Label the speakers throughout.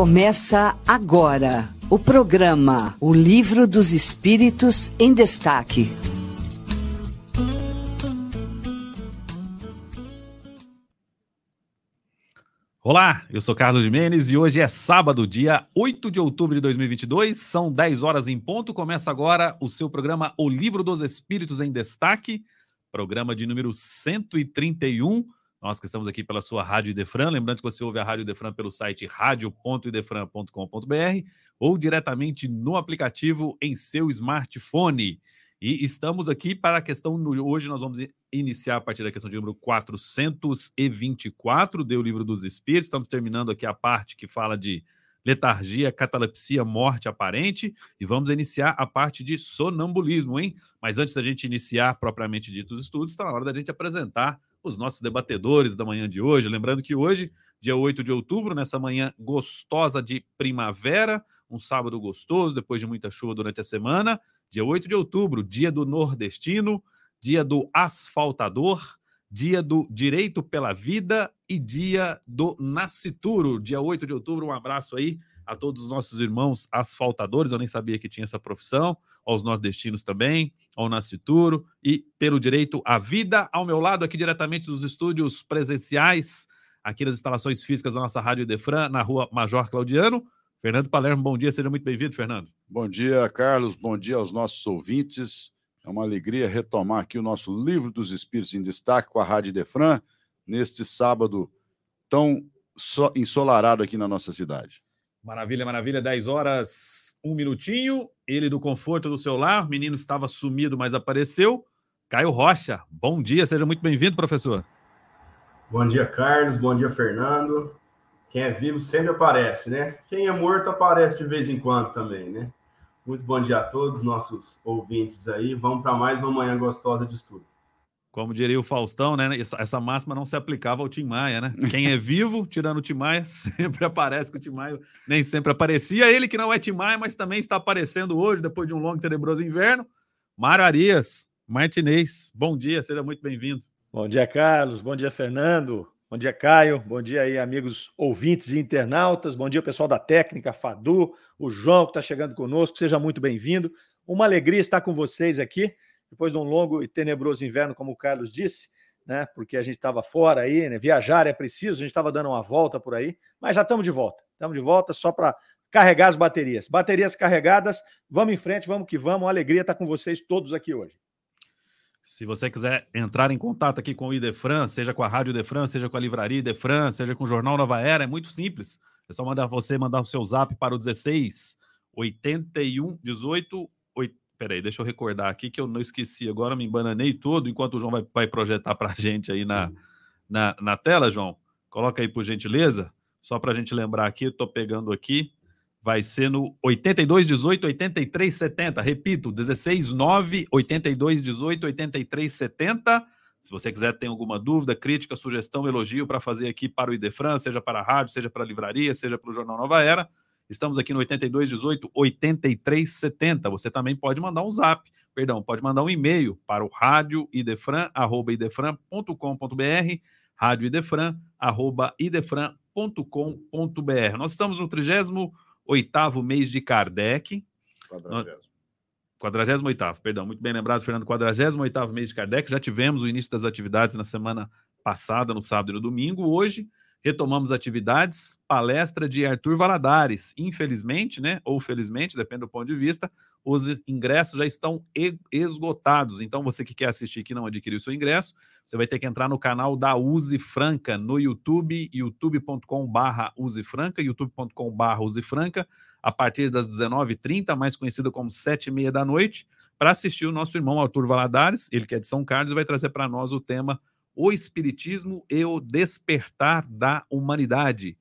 Speaker 1: Começa agora o programa O Livro dos Espíritos em Destaque.
Speaker 2: Olá, eu sou Carlos Jimenez e hoje é sábado, dia 8 de outubro de 2022, são 10 horas em ponto. Começa agora o seu programa O Livro dos Espíritos em Destaque, programa de número 131 nós que estamos aqui pela sua Rádio Idefran, lembrando que você ouve a Rádio Idefran pelo site radio.idefran.com.br ou diretamente no aplicativo em seu smartphone. E estamos aqui para a questão, hoje nós vamos iniciar a partir da questão de número 424, do Livro dos Espíritos, estamos terminando aqui a parte que fala de letargia, catalepsia, morte aparente, e vamos iniciar a parte de sonambulismo, hein? Mas antes da gente iniciar propriamente dito os estudos, está na hora da gente apresentar os nossos debatedores da manhã de hoje. Lembrando que hoje, dia 8 de outubro, nessa manhã gostosa de primavera, um sábado gostoso, depois de muita chuva durante a semana. Dia 8 de outubro, dia do nordestino, dia do asfaltador, dia do direito pela vida e dia do nascituro. Dia 8 de outubro, um abraço aí a todos os nossos irmãos asfaltadores, eu nem sabia que tinha essa profissão, aos nordestinos também, ao Nascituro e pelo direito à vida. Ao meu lado, aqui diretamente dos estúdios presenciais, aqui nas instalações físicas da nossa Rádio Defran, na rua Major Claudiano. Fernando Palermo, bom dia, seja muito bem-vindo, Fernando.
Speaker 3: Bom dia, Carlos, bom dia aos nossos ouvintes. É uma alegria retomar aqui o nosso Livro dos Espíritos em Destaque com a Rádio Defran, neste sábado tão ensolarado aqui na nossa cidade.
Speaker 2: Maravilha, maravilha. 10 horas, um minutinho. Ele do conforto do seu lar. O menino estava sumido, mas apareceu. Caio Rocha, bom dia, seja muito bem-vindo, professor.
Speaker 4: Bom dia, Carlos. Bom dia, Fernando. Quem é vivo sempre aparece, né? Quem é morto aparece de vez em quando também, né? Muito bom dia a todos, nossos ouvintes aí. Vamos para mais uma manhã gostosa de estudo.
Speaker 2: Como diria o Faustão, né? Essa, máxima não se aplicava ao Tim Maia, né? Quem é vivo, tirando o Tim Maia, sempre aparece que o Tim Maia nem sempre aparecia. Ele que não é Tim Maia, mas também está aparecendo hoje, depois de um longo e tenebroso inverno. Mário Arias, Martinez, bom dia, seja muito bem-vindo.
Speaker 5: Bom dia, Carlos. Bom dia, Fernando. Bom dia, Caio. Bom dia aí, amigos ouvintes e internautas. Bom dia, pessoal da técnica, Fadu, o João que está chegando conosco. Seja muito bem-vindo. Uma alegria estar com vocês aqui depois de um longo e tenebroso inverno, como o Carlos disse, né? Porque a gente estava fora aí, né? Viajar é preciso, a gente estava dando uma volta por aí, mas já estamos de volta. Estamos de volta só para carregar as baterias. Baterias carregadas, vamos em frente, vamos que vamos. Uma alegria estar com vocês todos aqui hoje.
Speaker 2: Se você quiser entrar em contato aqui com o Idefran, seja com a Rádio Idefran, seja com a Livraria Idefran, seja com o Jornal Nova Era, é muito simples. É só mandar você mandar o seu zap para o 16 81 18 Peraí, deixa eu recordar aqui que eu não esqueci agora, me embananei todo, enquanto o João vai, vai projetar para a gente aí na, na, na, tela, João. Coloca aí, por gentileza, só para a gente lembrar aqui, estou pegando aqui, vai ser no 8218 8370, repito, 169 8218 8370. Se você quiser, tem alguma dúvida, crítica, sugestão, elogio para fazer aqui para o Idefran, seja para a rádio, seja para a livraria, seja para o Jornal Nova Era, Estamos aqui no 8218 8370. Você também pode mandar um zap, perdão, pode mandar um e-mail para o rádio idefran, arroba idefran.com.br, rádio idefran, arroba idefran.com.br. Nós estamos no 38º mês de Kardec. 48 perdão, muito bem lembrado, Fernando, 48 mês de Kardec. Já tivemos o início das atividades na semana passada, no sábado e no domingo. Hoje retomamos atividades, palestra de Arthur Valadares. Infelizmente, né, ou felizmente, depende do ponto de vista, os ingressos já estão esgotados. Então, você que quer assistir que não adquiriu seu ingresso, você vai ter que entrar no canal da Use Franca no YouTube, youtube.com/barra Franca, youtube.com/barra Use Franca, a partir das 19h30, mais conhecido como 7h30 da noite, para assistir o nosso irmão Arthur Valadares, ele que é de São Carlos, e vai trazer para nós o tema o Espiritismo e o Despertar da Humanidade.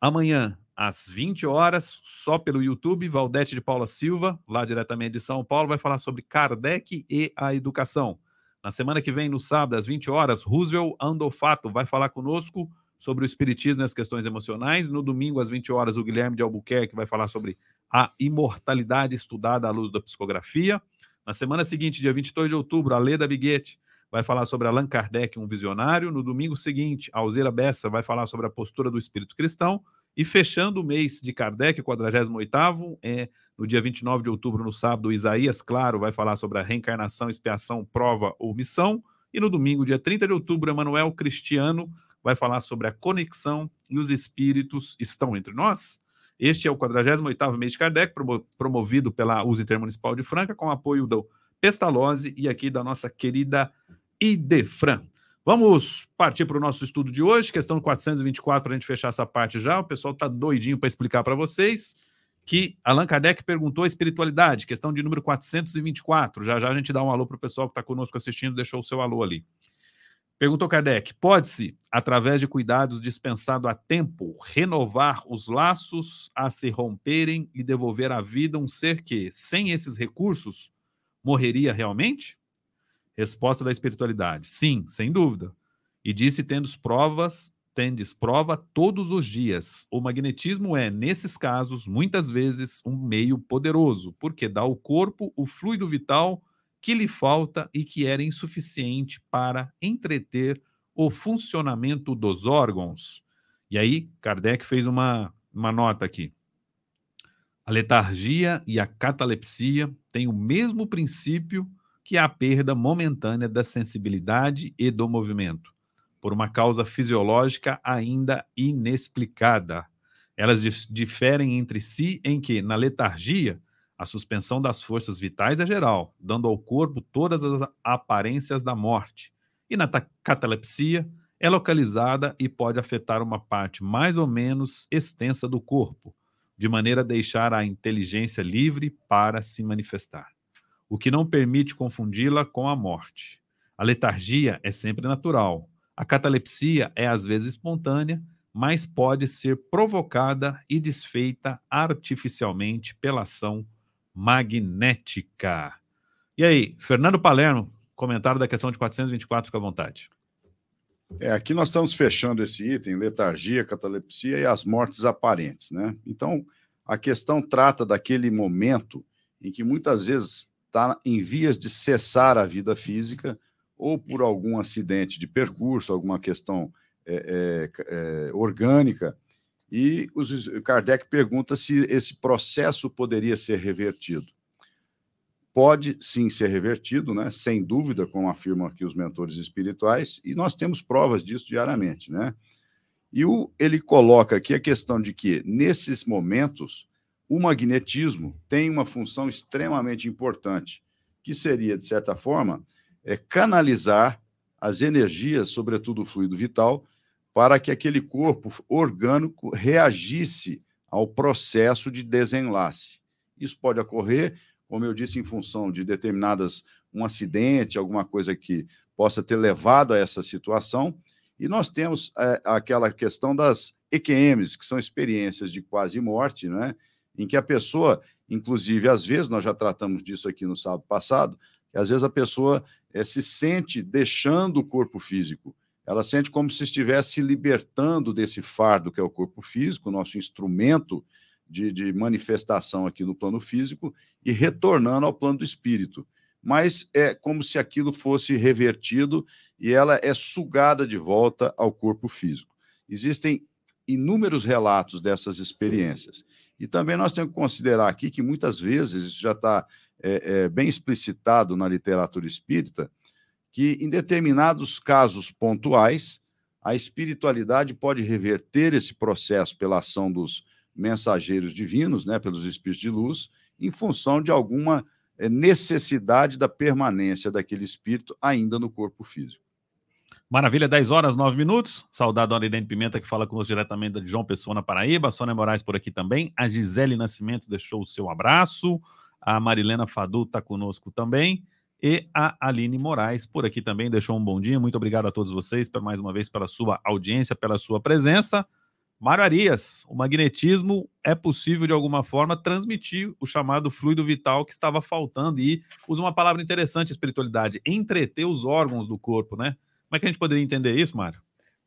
Speaker 2: Amanhã, às 20 horas, só pelo YouTube, Valdete de Paula Silva, lá diretamente de São Paulo, vai falar sobre Kardec e a educação. Na semana que vem, no sábado, às 20 horas, Roosevelt Andofato vai falar conosco sobre o Espiritismo e as questões emocionais. No domingo, às 20 horas, o Guilherme de Albuquerque vai falar sobre a imortalidade estudada à luz da psicografia. Na semana seguinte, dia 22 de outubro, a Leda Biguete vai falar sobre Allan Kardec, um visionário. No domingo seguinte, Alzira Bessa vai falar sobre a postura do espírito cristão. E fechando o mês de Kardec, 48º, é no dia 29 de outubro, no sábado, Isaías, claro, vai falar sobre a reencarnação, expiação, prova ou missão. E no domingo, dia 30 de outubro, Emanuel Cristiano vai falar sobre a conexão e os espíritos estão entre nós. Este é o 48º mês de Kardec, promovido pela USE Intermunicipal de Franca, com apoio do Pestalozzi e aqui da nossa querida Idefran. Vamos partir para o nosso estudo de hoje, questão 424, para a gente fechar essa parte já. O pessoal está doidinho para explicar para vocês que Allan Kardec perguntou a espiritualidade, questão de número 424. Já já a gente dá um alô para o pessoal que está conosco assistindo, deixou o seu alô ali. Perguntou Kardec: pode-se, através de cuidados dispensado a tempo, renovar os laços a se romperem e devolver à vida um ser que, sem esses recursos, morreria realmente? Resposta da espiritualidade: sim, sem dúvida. E disse tendo provas, tendes prova todos os dias. O magnetismo é, nesses casos, muitas vezes um meio poderoso, porque dá ao corpo o fluido vital que lhe falta e que era insuficiente para entreter o funcionamento dos órgãos. E aí, Kardec fez uma, uma nota aqui. A letargia e a catalepsia têm o mesmo princípio que a perda momentânea da sensibilidade e do movimento, por uma causa fisiológica ainda inexplicada. Elas diferem entre si em que, na letargia, a suspensão das forças vitais é geral, dando ao corpo todas as aparências da morte. E na catalepsia, é localizada e pode afetar uma parte mais ou menos extensa do corpo, de maneira a deixar a inteligência livre para se manifestar o que não permite confundi-la com a morte. A letargia é sempre natural. A catalepsia é às vezes espontânea, mas pode ser provocada e desfeita artificialmente pela ação magnética. E aí, Fernando Palermo, comentário da questão de 424, fica à vontade.
Speaker 3: É, aqui nós estamos fechando esse item, letargia, catalepsia e as mortes aparentes, né? Então, a questão trata daquele momento em que muitas vezes está em vias de cessar a vida física, ou por algum acidente de percurso, alguma questão é, é, é, orgânica. E os, Kardec pergunta se esse processo poderia ser revertido. Pode sim ser revertido, né? sem dúvida, como afirmam aqui os mentores espirituais, e nós temos provas disso diariamente. Né? E o, ele coloca aqui a questão de que, nesses momentos, o magnetismo tem uma função extremamente importante, que seria, de certa forma, é canalizar as energias, sobretudo o fluido vital, para que aquele corpo orgânico reagisse ao processo de desenlace. Isso pode ocorrer, como eu disse, em função de determinadas um acidente, alguma coisa que possa ter levado a essa situação. E nós temos é, aquela questão das EQMs, que são experiências de quase morte, né? Em que a pessoa, inclusive, às vezes, nós já tratamos disso aqui no sábado passado, que às vezes a pessoa é, se sente deixando o corpo físico. Ela sente como se estivesse se libertando desse fardo que é o corpo físico, nosso instrumento de, de manifestação aqui no plano físico, e retornando ao plano do espírito. Mas é como se aquilo fosse revertido e ela é sugada de volta ao corpo físico. Existem inúmeros relatos dessas experiências. E também nós temos que considerar aqui que muitas vezes, isso já está é, é, bem explicitado na literatura espírita, que em determinados casos pontuais, a espiritualidade pode reverter esse processo pela ação dos mensageiros divinos, né, pelos espíritos de luz, em função de alguma é, necessidade da permanência daquele espírito ainda no corpo físico.
Speaker 2: Maravilha, 10 horas, 9 minutos. Saudade a Irene Pimenta, que fala conosco diretamente de João Pessoa, na Paraíba. A Sônia Moraes por aqui também. A Gisele Nascimento deixou o seu abraço. A Marilena Fadu está conosco também. E a Aline Moraes por aqui também deixou um bom dia. Muito obrigado a todos vocês, por mais uma vez, pela sua audiência, pela sua presença. Mário Arias, o magnetismo é possível, de alguma forma, transmitir o chamado fluido vital que estava faltando. E usa uma palavra interessante, espiritualidade, entreter os órgãos do corpo, né? Como é que a gente poderia entender isso, Mário?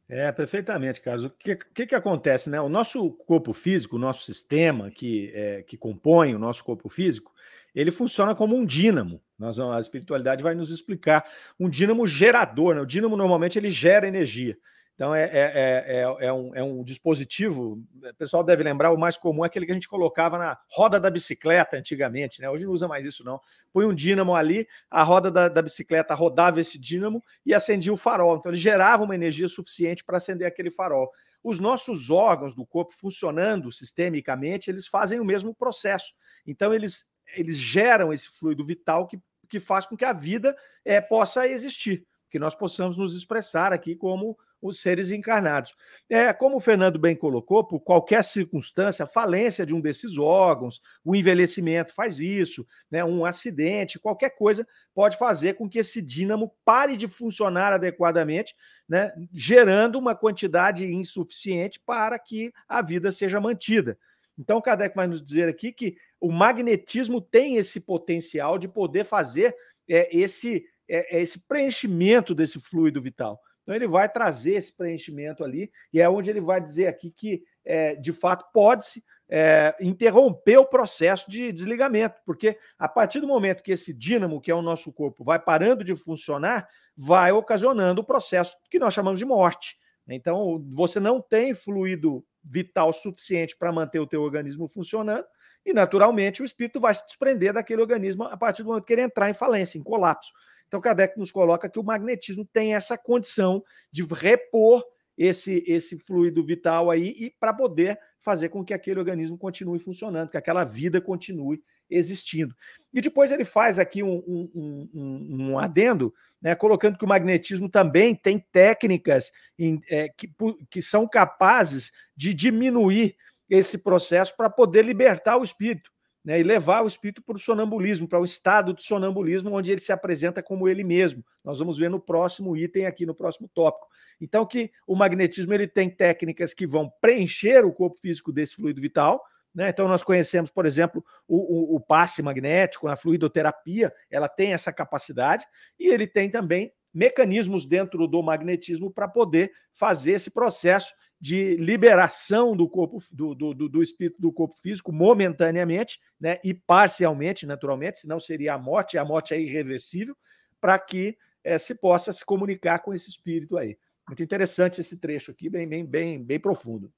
Speaker 5: É, perfeitamente, Carlos. O que, que, que, acontece, né? O nosso corpo físico, o nosso sistema que, é, que compõe o nosso corpo físico, ele funciona como um dínamo. Nós, a espiritualidade vai nos explicar. Um dínamo gerador, né? O dínamo normalmente ele gera energia. Então, é, é, é, é, um, é um dispositivo, o pessoal deve lembrar, o mais comum é aquele que a gente colocava na roda da bicicleta antigamente, né? Hoje não usa mais isso, não. Põe um dínamo ali, a roda da, da bicicleta rodava esse dínamo e acendia o farol. Então, ele gerava uma energia suficiente para acender aquele farol. Os nossos órgãos do corpo funcionando sistemicamente, eles fazem o mesmo processo. Então, eles, eles geram esse fluido vital que, que faz com que a vida é, possa existir, que nós possamos nos expressar aqui como os seres encarnados. É, como o Fernando bem colocou, por qualquer circunstância, falência de um desses órgãos, o envelhecimento faz isso, né, um acidente, qualquer coisa pode fazer com que esse dínamo pare de funcionar adequadamente, né, gerando uma quantidade insuficiente para que a vida seja mantida. Então, Kardec vai nos dizer aqui que o magnetismo tem esse potencial de poder fazer é, esse, é, esse preenchimento desse fluido vital. Então ele vai trazer esse preenchimento ali, e é onde ele vai dizer aqui que, é, de fato, pode-se é, interromper o processo de desligamento, porque a partir do momento que esse dínamo, que é o nosso corpo, vai parando de funcionar, vai ocasionando o processo que nós chamamos de morte. Então, você não tem fluido vital suficiente para manter o teu organismo funcionando, e naturalmente o espírito vai se desprender daquele organismo a partir do momento que ele entrar em falência, em colapso. Então, Kardec nos coloca que o magnetismo tem essa condição de repor esse, esse fluido vital aí e para poder fazer com que aquele organismo continue funcionando, que aquela vida continue existindo. E depois ele faz aqui um, um, um, um adendo, né, colocando que o magnetismo também tem técnicas em, é, que, que são capazes de diminuir esse processo para poder libertar o espírito né, e levar o espírito para o sonambulismo, para o estado de sonambulismo, onde ele se apresenta como ele mesmo. Nós vamos ver no próximo item aqui, no próximo tópico. Então, que o magnetismo ele tem técnicas que vão preencher o corpo físico desse fluido vital. Né? Então, nós conhecemos, por exemplo, o, o, o passe magnético, a fluidoterapia, ela tem essa capacidade, e ele tem também mecanismos dentro do magnetismo para poder fazer esse processo de liberação do corpo do, do, do, espírito do corpo físico momentaneamente, né, e parcialmente, naturalmente, senão seria a morte, e a morte é irreversível, para que é, se possa se comunicar com esse espírito aí. Muito interessante esse trecho aqui, bem, bem, bem, bem profundo.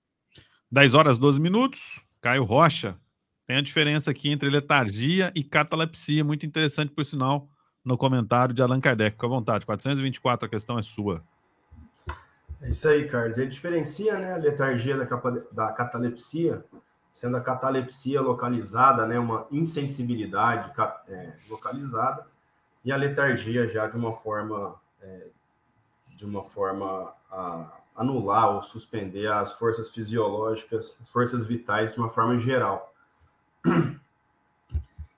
Speaker 2: 10 horas 12 minutos. Caio Rocha. Tem a diferença aqui entre letargia e catalepsia, muito interessante, por sinal, no comentário de Allan Kardec. Fica à vontade. 424, a questão é sua.
Speaker 4: É isso aí, Carlos. Ele diferencia né, a letargia da, da catalepsia, sendo a catalepsia localizada, né, uma insensibilidade é, localizada, e a letargia já de uma forma, é, de uma forma a anular ou suspender as forças fisiológicas, as forças vitais de uma forma geral.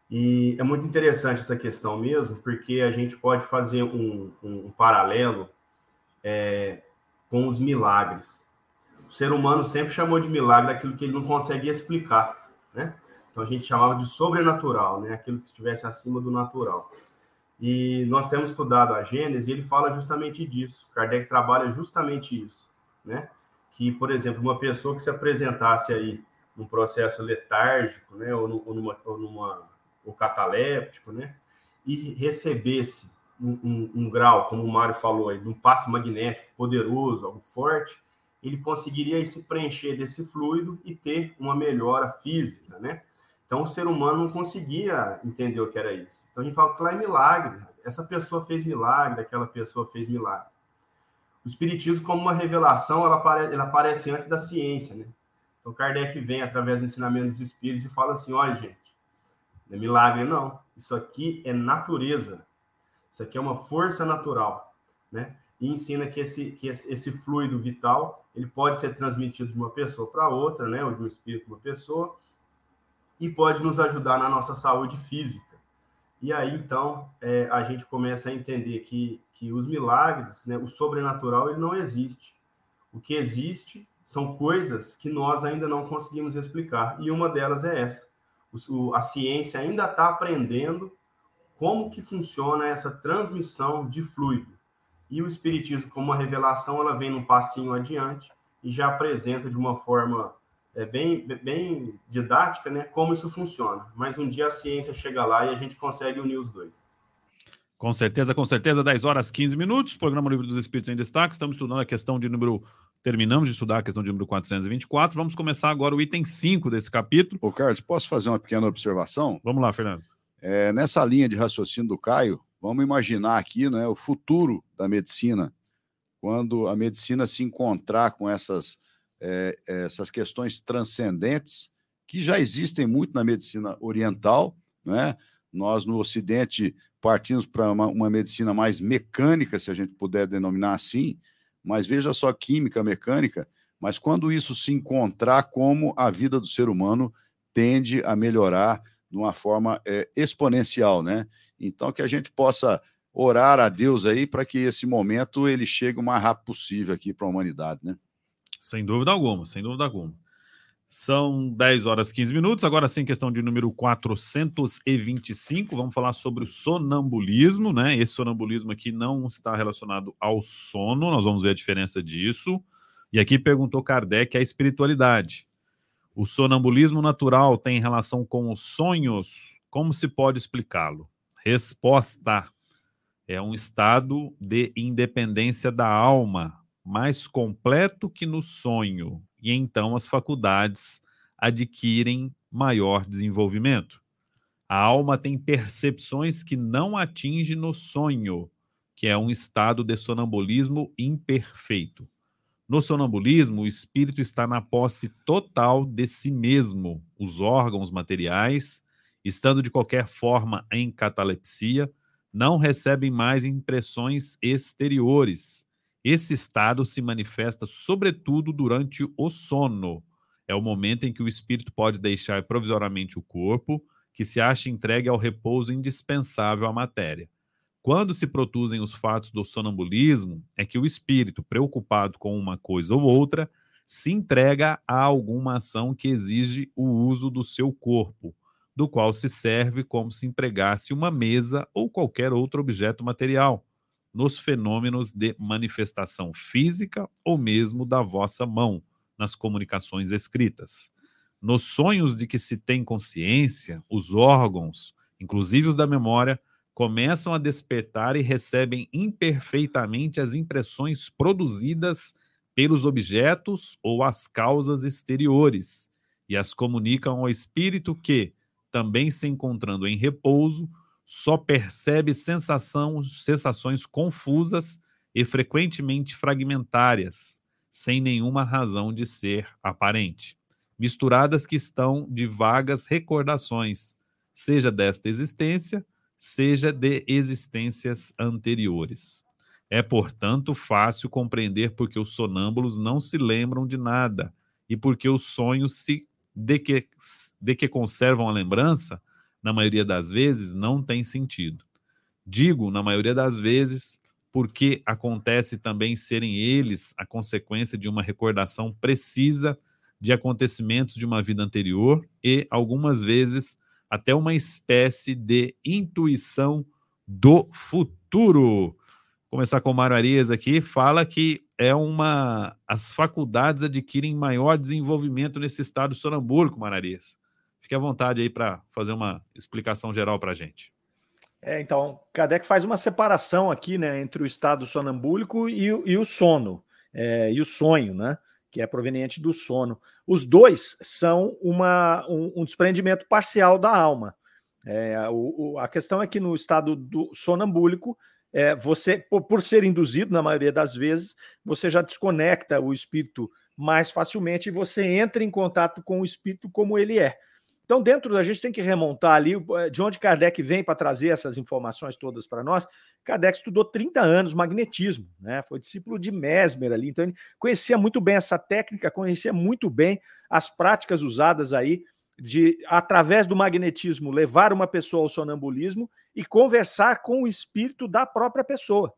Speaker 4: E é muito interessante essa questão mesmo, porque a gente pode fazer um, um, um paralelo é, com os milagres. O ser humano sempre chamou de milagre aquilo que ele não conseguia explicar, né? Então a gente chamava de sobrenatural, né? Aquilo que estivesse acima do natural. E nós temos estudado a Gênesis e ele fala justamente disso. Kardec trabalha justamente isso, né? Que, por exemplo, uma pessoa que se apresentasse aí num processo letárgico, né? Ou, numa, ou numa ou cataléptico, né? E recebesse um, um, grau, como o Mário falou aí, de um passe magnético poderoso, algo forte, ele conseguiria se preencher desse fluido e ter uma melhora física, né? Então, o ser humano não conseguia entender o que era isso. Então, a gente fala que lá é milagre. Essa pessoa fez milagre, aquela pessoa fez milagre. O Espiritismo, como uma revelação, ela aparece, ela aparece antes da ciência, né? Então, Kardec vem através do ensinamento dos Espíritos e fala assim: olha, gente, não é milagre, não. Isso aqui é natureza. Isso aqui é uma força natural, né? E ensina que esse, que esse, fluido vital ele pode ser transmitido de uma pessoa para outra, né? Ou de um espírito para uma pessoa, e pode nos ajudar na nossa saúde física. E aí, então, é, a gente começa a entender que, que os milagres, né, o sobrenatural, ele não existe. O que existe são coisas que nós ainda não conseguimos explicar. E uma delas é essa. O, a ciência ainda está aprendendo como que funciona essa transmissão de fluido. E o espiritismo, como uma revelação, ela vem um passinho adiante e já apresenta de uma forma é, bem, bem didática, né, como isso funciona. Mas um dia a ciência chega lá e a gente consegue unir os dois.
Speaker 2: Com certeza, com certeza, 10 horas 15 minutos, programa Livro dos Espíritos em Destaque. Estamos estudando a questão de número. Terminamos de estudar a questão de número 424. Vamos começar agora o item 5 desse capítulo.
Speaker 3: Ô, Carlos, posso fazer uma pequena observação?
Speaker 2: Vamos lá, Fernando.
Speaker 3: É, nessa linha de raciocínio do Caio, vamos imaginar aqui né, o futuro da medicina, quando a medicina se encontrar com essas, é, essas questões transcendentes que já existem muito na medicina oriental, né? Nós no Ocidente partimos para uma, uma, medicina mais mecânica, se a gente puder denominar assim, mas veja só química, mecânica, mas quando isso se encontrar, como a vida do ser humano tende a melhorar de uma forma é, exponencial, né? Então, que a gente possa orar a Deus aí para que esse momento ele chegue o mais rápido possível aqui para a humanidade, né?
Speaker 2: Sem dúvida alguma, sem dúvida alguma. São 10 horas 15 minutos. Agora sim, questão de número 425. Vamos falar sobre o sonambulismo, né? Esse sonambulismo aqui não está relacionado ao sono, nós vamos ver a diferença disso. E aqui perguntou Kardec a espiritualidade. O sonambulismo natural tem relação com os sonhos? Como se pode explicá-lo? Resposta: é um estado de independência da alma, mais completo que no sonho e então as faculdades adquirem maior desenvolvimento. A alma tem percepções que não atinge no sonho, que é um estado de sonambulismo imperfeito. No sonambulismo, o espírito está na posse total de si mesmo. Os órgãos materiais, estando de qualquer forma em catalepsia, não recebem mais impressões exteriores esse estado se manifesta sobretudo durante o sono. É o momento em que o espírito pode deixar provisoriamente o corpo, que se acha entregue ao repouso indispensável à matéria. Quando se produzem os fatos do sonambulismo, é que o espírito, preocupado com uma coisa ou outra, se entrega a alguma ação que exige o uso do seu corpo, do qual se serve como se empregasse uma mesa ou qualquer outro objeto material nos fenômenos de manifestação física ou mesmo da vossa mão, nas comunicações escritas. Nos sonhos de que se tem consciência, os órgãos, inclusive os da memória, começam a despertar e recebem imperfeitamente as impressões produzidas pelos objetos ou as causas exteriores e as comunicam ao espírito que, também se encontrando em repouso, só percebe sensações confusas e frequentemente fragmentárias, sem nenhuma razão de ser aparente, misturadas que estão de vagas recordações, seja desta existência, seja de existências anteriores. É, portanto, fácil compreender porque os sonâmbulos não se lembram de nada e porque os sonhos se de que, de que conservam a lembrança na maioria das vezes, não tem sentido. Digo, na maioria das vezes, porque acontece também serem eles a consequência de uma recordação precisa de acontecimentos de uma vida anterior e, algumas vezes, até uma espécie de intuição do futuro. Vou começar com o Mário Arias aqui, fala que é uma as faculdades adquirem maior desenvolvimento nesse estado sonambúlico, Mário Arias. Fique à vontade aí para fazer uma explicação geral para a gente.
Speaker 5: É, então, Kardec faz uma separação aqui né, entre o estado sonambúlico e, e o sono, é, e o sonho, né, que é proveniente do sono. Os dois são uma, um, um desprendimento parcial da alma. É, o, o, a questão é que no estado do sonambúlico, é, você, por, por, ser induzido, na maioria das vezes, você já desconecta o espírito mais facilmente e você entra em contato com o espírito como ele é. Então, dentro da gente tem que remontar ali eh, de onde Kardec vem para trazer essas informações todas para nós. Kardec estudou 30 anos magnetismo, né? Foi discípulo de Mesmer ali, então ele conhecia muito bem essa técnica, conhecia muito bem as práticas usadas aí de através do magnetismo levar uma pessoa ao sonambulismo e conversar com o espírito da própria pessoa.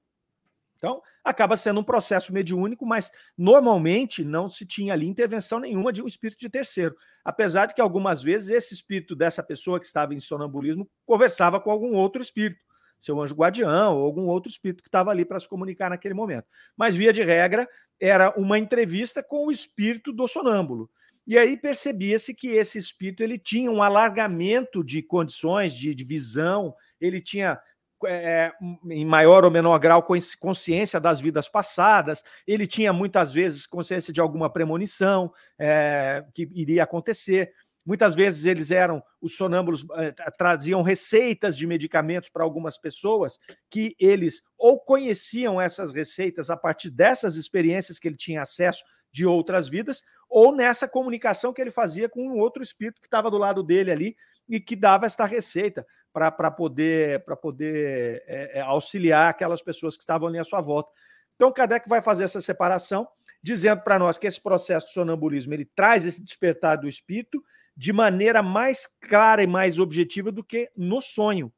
Speaker 5: Então, acaba sendo um processo mediúnico, mas normalmente não se tinha ali intervenção nenhuma de um espírito de terceiro. Apesar de que algumas vezes esse espírito dessa pessoa que estava em sonambulismo conversava com algum outro espírito, seu anjo guardião ou algum outro espírito que estava ali para se comunicar naquele momento. Mas, via de regra, era uma entrevista com o espírito do sonâmbulo. E aí percebia-se que esse espírito ele tinha um alargamento de condições de, de visão, ele tinha é, em maior ou menor grau, consciência das vidas passadas, ele tinha muitas vezes consciência de alguma premonição é, que iria acontecer. Muitas vezes eles eram, os sonâmbulos eh, traziam receitas de medicamentos para algumas pessoas que eles ou conheciam essas receitas a partir dessas experiências que ele tinha acesso de outras vidas, ou nessa comunicação que ele fazia com um outro espírito que estava do lado dele ali e que dava esta receita para poder, poder é, auxiliar aquelas pessoas que estavam ali à sua volta. Então, Kardec vai fazer essa separação, dizendo para nós que esse processo de sonambulismo ele traz esse despertar do espírito de maneira mais clara e mais objetiva do que no sonho.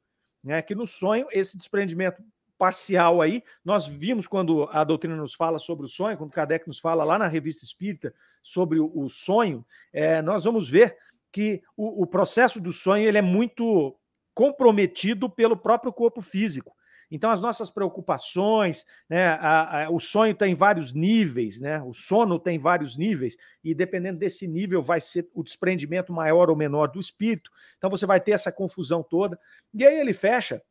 Speaker 5: Né? Que no sonho, esse desprendimento parcial aí, nós vimos quando a doutrina nos fala sobre o sonho, quando Kardec nos fala lá na revista Espírita sobre o, sonho, é, nós vamos ver que o, o processo do sonho ele é muito comprometido pelo próprio corpo físico. Então, as nossas preocupações, né, a, a, o sonho tem vários níveis, né, o sono tem vários níveis, e dependendo desse nível, vai ser o desprendimento maior ou menor do espírito. Então, você vai ter essa confusão toda. E aí ele fecha,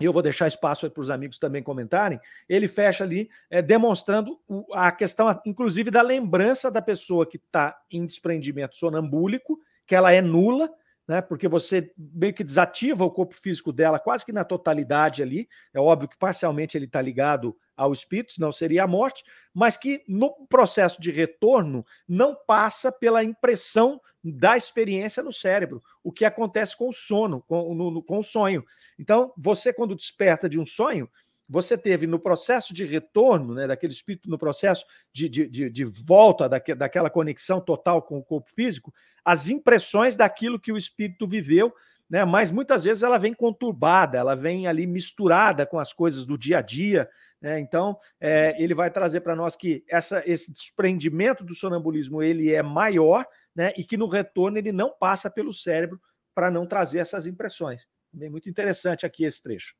Speaker 5: e eu vou deixar espaço para os amigos também comentarem. Ele fecha ali, é, demonstrando a questão, inclusive, da lembrança da pessoa que está em desprendimento sonambúlico, que ela é nula, né? Porque você meio que desativa o corpo físico dela quase que na totalidade ali. É óbvio que parcialmente ele está ligado ao espírito, senão seria a morte, mas que no processo de retorno não passa pela impressão da experiência no cérebro, o que acontece com o sono, com, no, com o sonho. Então, você, quando desperta de um sonho, você teve no processo de retorno, né, daquele espírito no processo de, de, de, de volta daque, daquela conexão total com o corpo físico, as impressões daquilo que o espírito viveu, né? Mas muitas vezes ela vem conturbada, ela vem ali misturada com as coisas do dia a dia. Né? Então, é, ele vai trazer para nós que essa, esse desprendimento do sonambulismo ele é maior, né? E que no retorno ele não passa pelo cérebro para não trazer essas impressões. Muito interessante aqui esse trecho.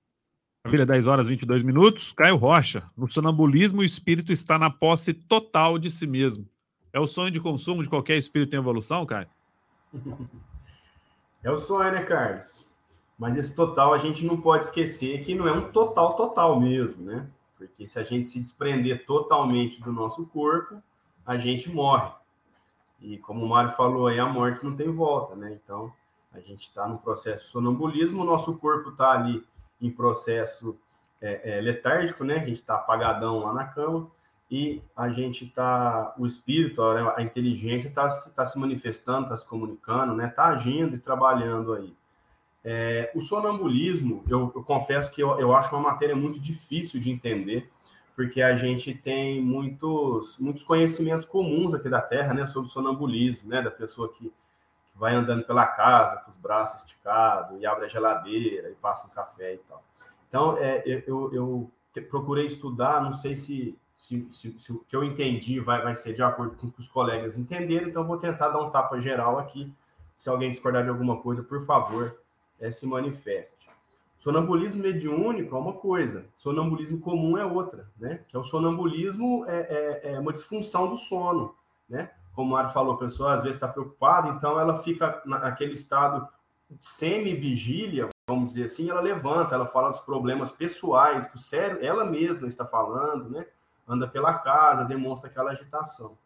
Speaker 2: Maravilha, 10 horas 22 minutos. Caio Rocha, no sonambulismo o espírito está na posse total de si mesmo. É o sonho de consumo de qualquer espírito em evolução, Caio?
Speaker 4: É o sonho, né, Carlos? Mas esse total a gente não pode esquecer que não é um total total mesmo, né? Porque se a gente se desprender totalmente do nosso corpo, a gente morre. E como o Mário falou aí, a morte não tem volta, né? Então, a gente está no processo de sonambulismo, o nosso corpo está ali em processo é, é, letárgico, né? A gente está apagadão lá na cama, e a gente está, o espírito, a, inteligência está tá se manifestando, está se comunicando, né? Está agindo e trabalhando aí. É, o sonambulismo, eu, eu confesso que eu, eu, acho uma matéria muito difícil de entender, porque a gente tem muitos, muitos conhecimentos comuns aqui da Terra, né, sobre sonambulismo, né, da pessoa que vai andando pela casa com os braços esticados e abre a geladeira e passa um café e tal. Então, é, eu, eu procurei estudar, não sei se se, se, se, o que eu entendi vai, vai ser de acordo com o que os colegas entenderam, então vou tentar dar um tapa geral aqui. Se alguém discordar de alguma coisa, por favor, é, se manifeste. Sonambulismo mediúnico é uma coisa, sonambulismo comum é outra, né? Que é o sonambulismo é, é, é uma disfunção do sono, né? Como o Mário falou, a pessoa às vezes está preocupada, então ela fica naquele estado semi-vigília, vamos dizer assim, ela levanta, ela fala dos problemas pessoais que o cérebro, ela mesma está falando, né? anda pela casa, demonstra aquela agitação.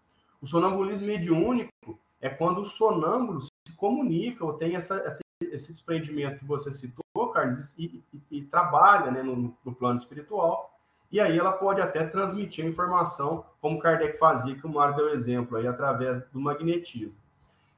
Speaker 4: O sonambulismo mediúnico é quando o sonâmbulo se comunica ou tem essa, essa, esse desprendimento que você citou, Carlos, e, e, e trabalha né, no, no, plano espiritual, e aí ela pode até transmitir a informação, como Kardec fazia, que o Mário deu exemplo, aí, através do magnetismo.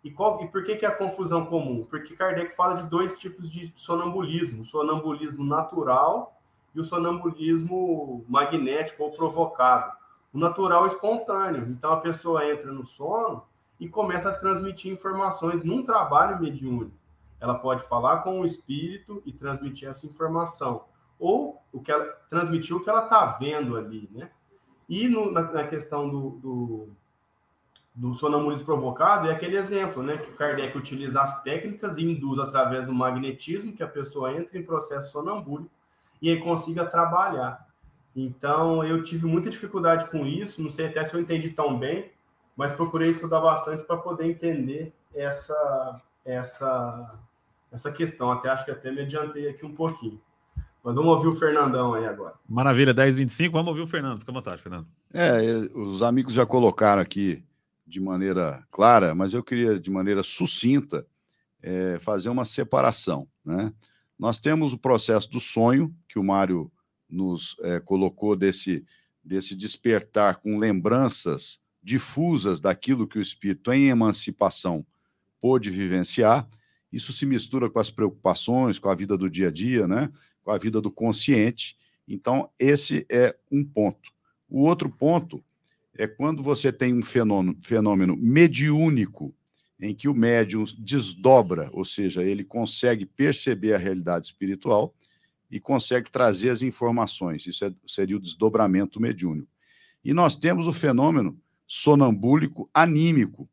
Speaker 4: E, qual, e por que, que é a confusão comum? Porque Kardec fala de dois tipos de sonambulismo: o sonambulismo natural e o sonambulismo magnético ou provocado. O natural é espontâneo. Então a pessoa entra no sono e começa a transmitir informações num trabalho mediúnico. Ela pode falar com o espírito e transmitir essa informação. Ou o que ela transmitir o que ela está vendo ali, né? E no, na, na, questão do, do, do sonambulismo provocado, é aquele exemplo, né? Que o Kardec utiliza as técnicas e induz através do magnetismo que a pessoa entra em processo sonambúlico e aí consiga trabalhar. Então, eu tive muita dificuldade com isso, não sei até se eu entendi tão bem, mas procurei estudar bastante para poder entender essa, essa, essa questão. Até acho que até me adiantei aqui um pouquinho. Mas vamos ouvir o Fernandão aí agora.
Speaker 2: Maravilha, 10h25. Vamos ouvir o Fernando. Fica à vontade, Fernando.
Speaker 3: É, os amigos já colocaram aqui de maneira clara, mas eu queria, de maneira sucinta, é, fazer uma separação. Né? Nós temos o processo do sonho, que o Mário nos é, colocou desse, desse despertar com lembranças difusas daquilo que o espírito em emancipação pôde vivenciar. Isso se mistura com as preocupações, com a vida do dia a dia, né? Com a vida do consciente. Então, esse é um ponto. O outro ponto é quando você tem um fenômeno, fenômeno mediúnico, em que o médium desdobra, ou seja, ele consegue perceber a realidade espiritual e consegue trazer as informações. Isso é, seria o desdobramento mediúnico. E nós temos o fenômeno sonambúlico anímico,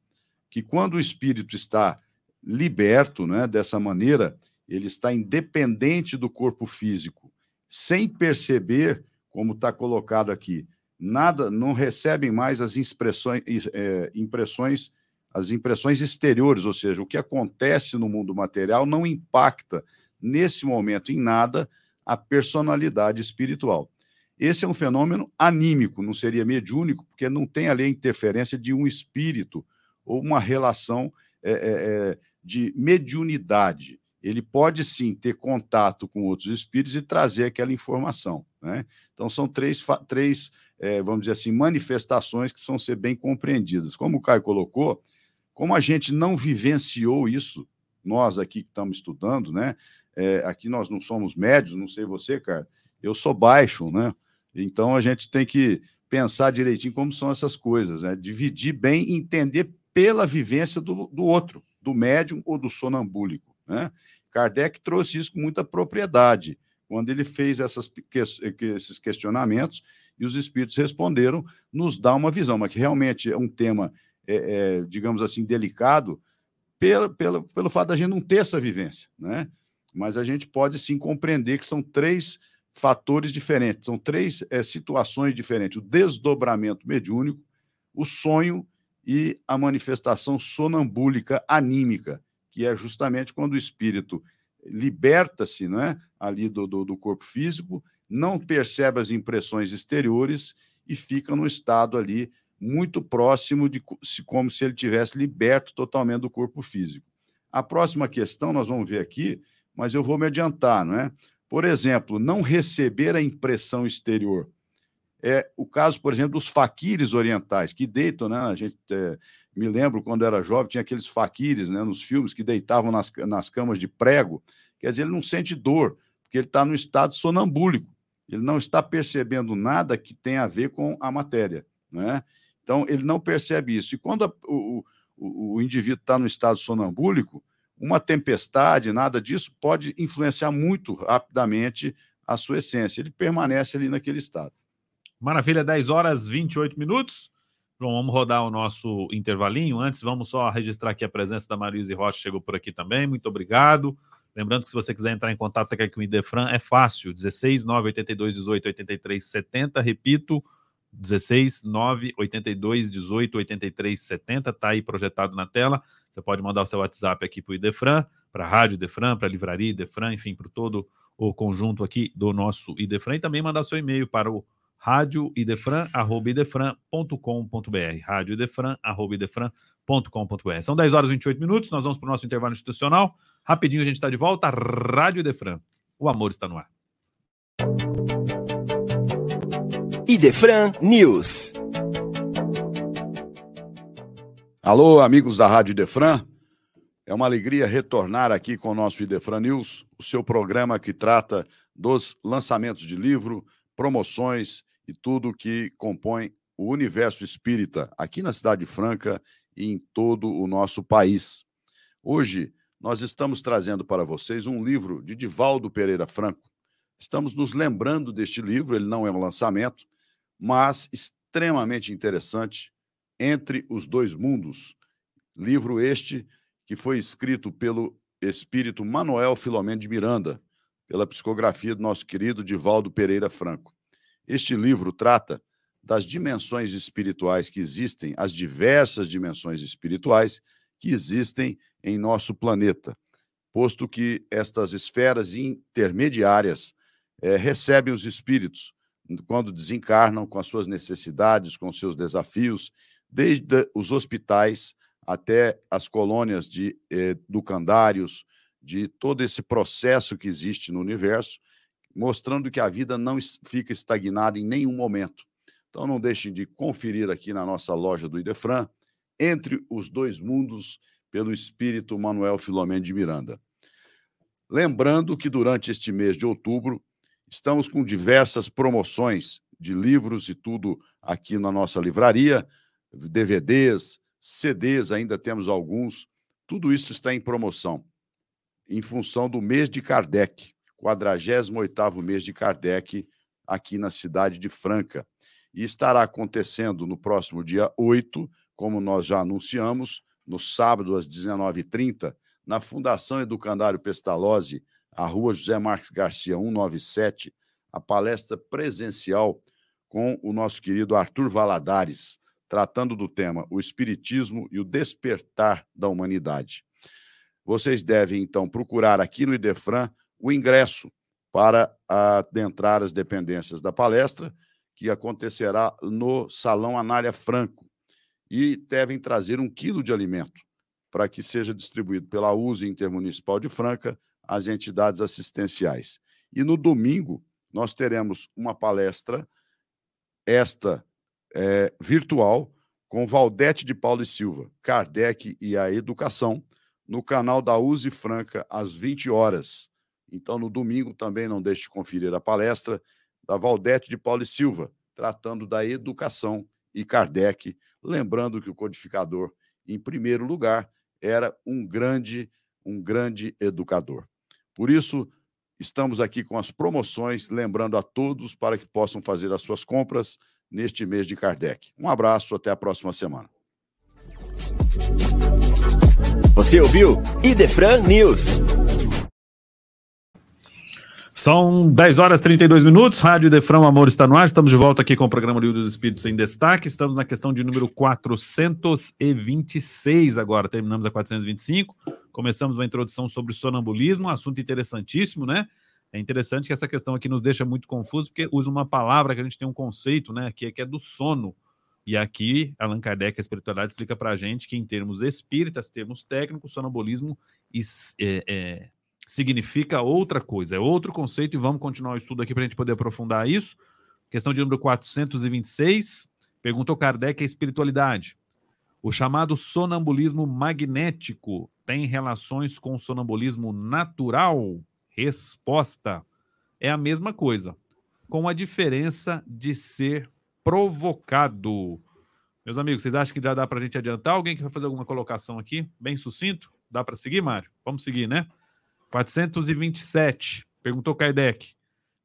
Speaker 3: que quando o espírito está liberto, né, dessa maneira, ele está independente do corpo físico, sem perceber, como está colocado aqui, nada, não recebem mais as é, impressões, as impressões exteriores, ou seja, o que acontece no mundo material não impacta nesse momento em nada a personalidade espiritual. Esse é um fenômeno anímico, não seria mediúnico, porque não tem ali a interferência de um espírito ou uma relação é, é de mediunidade. Ele pode sim ter contato com outros espíritos e trazer aquela informação. Né? Então, são três, três é, vamos dizer assim, manifestações que precisam ser bem compreendidas. Como o Caio colocou, como a gente não vivenciou isso, nós aqui que estamos estudando, né? É, aqui nós não somos médios, não sei você, cara, eu sou baixo, né? Então a gente tem que pensar direitinho como são essas coisas, né? Dividir bem e entender pela vivência do, do outro, do médium ou do sonambúlico, né? Kardec trouxe isso com muita propriedade. Quando ele fez essas, esses questionamentos e os espíritos responderam, nos dá uma visão, mas que realmente é um tema, é, é, digamos assim, delicado, pelo, pelo, pelo fato da gente não ter essa vivência, né? Mas a gente pode sim compreender que são três fatores diferentes, são três é, situações diferentes: o desdobramento mediúnico, o sonho e a manifestação sonambúlica anímica, que é justamente quando o espírito liberta-se né, ali do, do, do, corpo físico, não percebe as impressões exteriores e fica no estado ali muito próximo de como se ele tivesse liberto totalmente do corpo físico. A próxima questão nós vamos ver aqui, mas eu vou me adiantar, não é? Por exemplo, não receber a impressão exterior. É o caso, por exemplo, dos faquires orientais, que deitam, né? A gente é, me lembro quando era jovem, tinha aqueles faquires né, nos filmes que deitavam nas, nas camas de prego. Quer dizer, ele não sente dor, porque ele está no estado sonambúlico. Ele não está percebendo nada que tenha a ver com a matéria. Né? Então, ele não percebe isso. E quando a, o, o, o indivíduo está no estado sonambúlico, uma tempestade, nada disso, pode influenciar muito rapidamente a sua essência. Ele permanece ali naquele estado.
Speaker 2: Maravilha, 10 horas 28 minutos. Bom, vamos rodar o nosso intervalinho. Antes, vamos só registrar aqui a presença da Marise Rocha, chegou por aqui também. Muito obrigado. Lembrando que se você quiser entrar em contato aqui com o Idefran, é fácil. 16 982 18 83 70. Repito, 16 982 18 83 70. Está aí projetado na tela. Você pode mandar o seu WhatsApp aqui para o Idefran, para a Rádio Idefran, para a Livraria Idefran, enfim, para todo o conjunto aqui do nosso Idefran. E também mandar seu e-mail para o radioidefran.com.br. radioidefran.com.br. São 10 horas e 28 minutos, nós vamos para o nosso intervalo institucional. Rapidinho a gente está de volta. Rádio Idefran. O amor está no ar.
Speaker 6: Idefran News.
Speaker 3: Alô, amigos da Rádio Idefran. É uma alegria retornar aqui com o nosso Idefran News, o seu programa que trata dos lançamentos de livro, promoções e tudo que compõe o universo espírita aqui na Cidade Franca e em todo o nosso país. Hoje, nós estamos trazendo para vocês um livro de Divaldo Pereira Franco. Estamos nos lembrando deste livro, ele não é um lançamento, mas extremamente interessante, Entre os Dois Mundos. Livro este que foi escrito pelo espírito Manuel Filomeno de Miranda, pela psicografia do nosso querido Divaldo Pereira Franco. Este livro trata das dimensões espirituais que existem, as diversas dimensões espirituais que existem em nosso planeta, posto que estas esferas intermediárias é, recebem os espíritos quando desencarnam, com as suas necessidades, com os seus desafios, desde os hospitais até as colônias de eh, ducandários, de todo esse processo que existe no universo, mostrando que a vida não fica estagnada em nenhum momento. Então não deixem de conferir aqui na nossa loja do Idefran, Entre os Dois Mundos, pelo espírito Manuel Filomeno de Miranda. Lembrando que durante este mês de outubro estamos com diversas promoções de livros e tudo aqui na nossa livraria, DVDs, CDs, ainda temos alguns. Tudo isso está em promoção em função do mês de Kardec, 48º mês de Kardec aqui na cidade de Franca. E estará acontecendo no próximo dia 8, como nós já anunciamos, no sábado às 19h30, na Fundação Educandário Pestalozzi, a rua José Marques Garcia 197, a palestra presencial com o nosso querido Arthur Valadares, tratando do tema o Espiritismo e o Despertar da Humanidade. Vocês devem, então, procurar aqui no Idefran o ingresso para adentrar as dependências da palestra, que acontecerá no Salão Anália Franco. E devem trazer um quilo de alimento para que seja distribuído pela USE Intermunicipal de Franca às entidades assistenciais. E no domingo, nós teremos uma palestra, esta é, virtual, com Valdete de Paulo e Silva, Kardec e a Educação, no canal da USE Franca, às 20 horas. Então, no domingo, também não deixe de conferir a palestra da Valdete de Paulo e Silva, tratando da educação e Kardec, lembrando que o codificador, em primeiro lugar, era um grande, um grande educador. Por isso, estamos aqui com as promoções, lembrando a todos para que possam fazer as suas compras neste mês de Kardec. Um abraço, até a próxima semana.
Speaker 6: Você ouviu Idefran News.
Speaker 2: São 10 horas e 32 minutos, Rádio Defrão Amor está no ar. Estamos de volta aqui com o programa Livro dos Espíritos em Destaque. Estamos na questão de número 426 agora. Terminamos a 425. Começamos uma introdução sobre sonambulismo, um assunto interessantíssimo, né? É interessante que essa questão aqui nos deixa muito confuso, porque usa uma palavra que a gente tem um conceito, né? Que é, que é do sono. E aqui, Allan Kardec, a espiritualidade, explica para a gente que, em termos espíritas, termos técnicos, sonambulismo é, é, significa outra coisa, é outro conceito, e vamos continuar o estudo aqui para a gente poder aprofundar isso. Questão de número 426, perguntou Kardec a espiritualidade. O chamado sonambulismo magnético tem relações com o sonambulismo natural? Resposta: é a mesma coisa, com a diferença de ser provocado. Meus amigos, vocês acham que já dá para a gente adiantar? Alguém que vai fazer alguma colocação aqui? Bem sucinto? Dá para seguir, Mário? Vamos seguir, né? 427. Perguntou Kardec.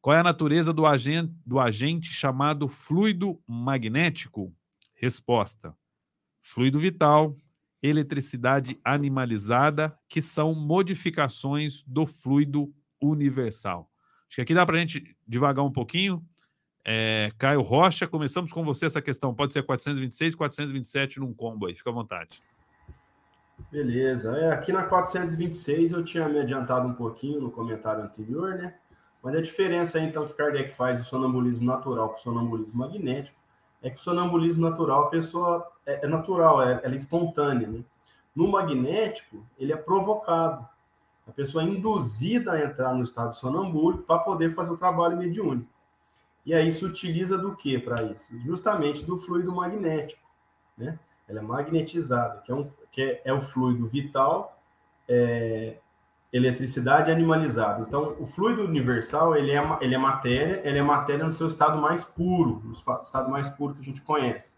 Speaker 2: Qual é a natureza do agente, do agente chamado fluido magnético? Resposta: fluido vital, eletricidade animalizada, que são modificações do fluido universal. Acho que aqui dá para a gente devagar um pouquinho. É, Caio Rocha, começamos com você essa questão. Pode ser 426, 427 num combo aí, fica à vontade.
Speaker 4: Beleza. É, aqui na 426 eu tinha me adiantado um pouquinho no comentário anterior, né? Mas a diferença então que Kardec faz do sonambulismo natural para o sonambulismo magnético é que o sonambulismo natural, a pessoa é, é natural, é, ela é espontânea, né? No magnético, ele é provocado. A pessoa é induzida a entrar no estado sonambúlico para poder fazer o trabalho mediúnico. E aí se utiliza do que para isso? Justamente do fluido magnético, né? Ela é magnetizada, que é, um, que é, é o fluido vital, é, eletricidade animalizada. Então, o fluido universal, ele é, ele é matéria, ele é matéria no seu estado mais puro, no estado mais puro que a gente conhece.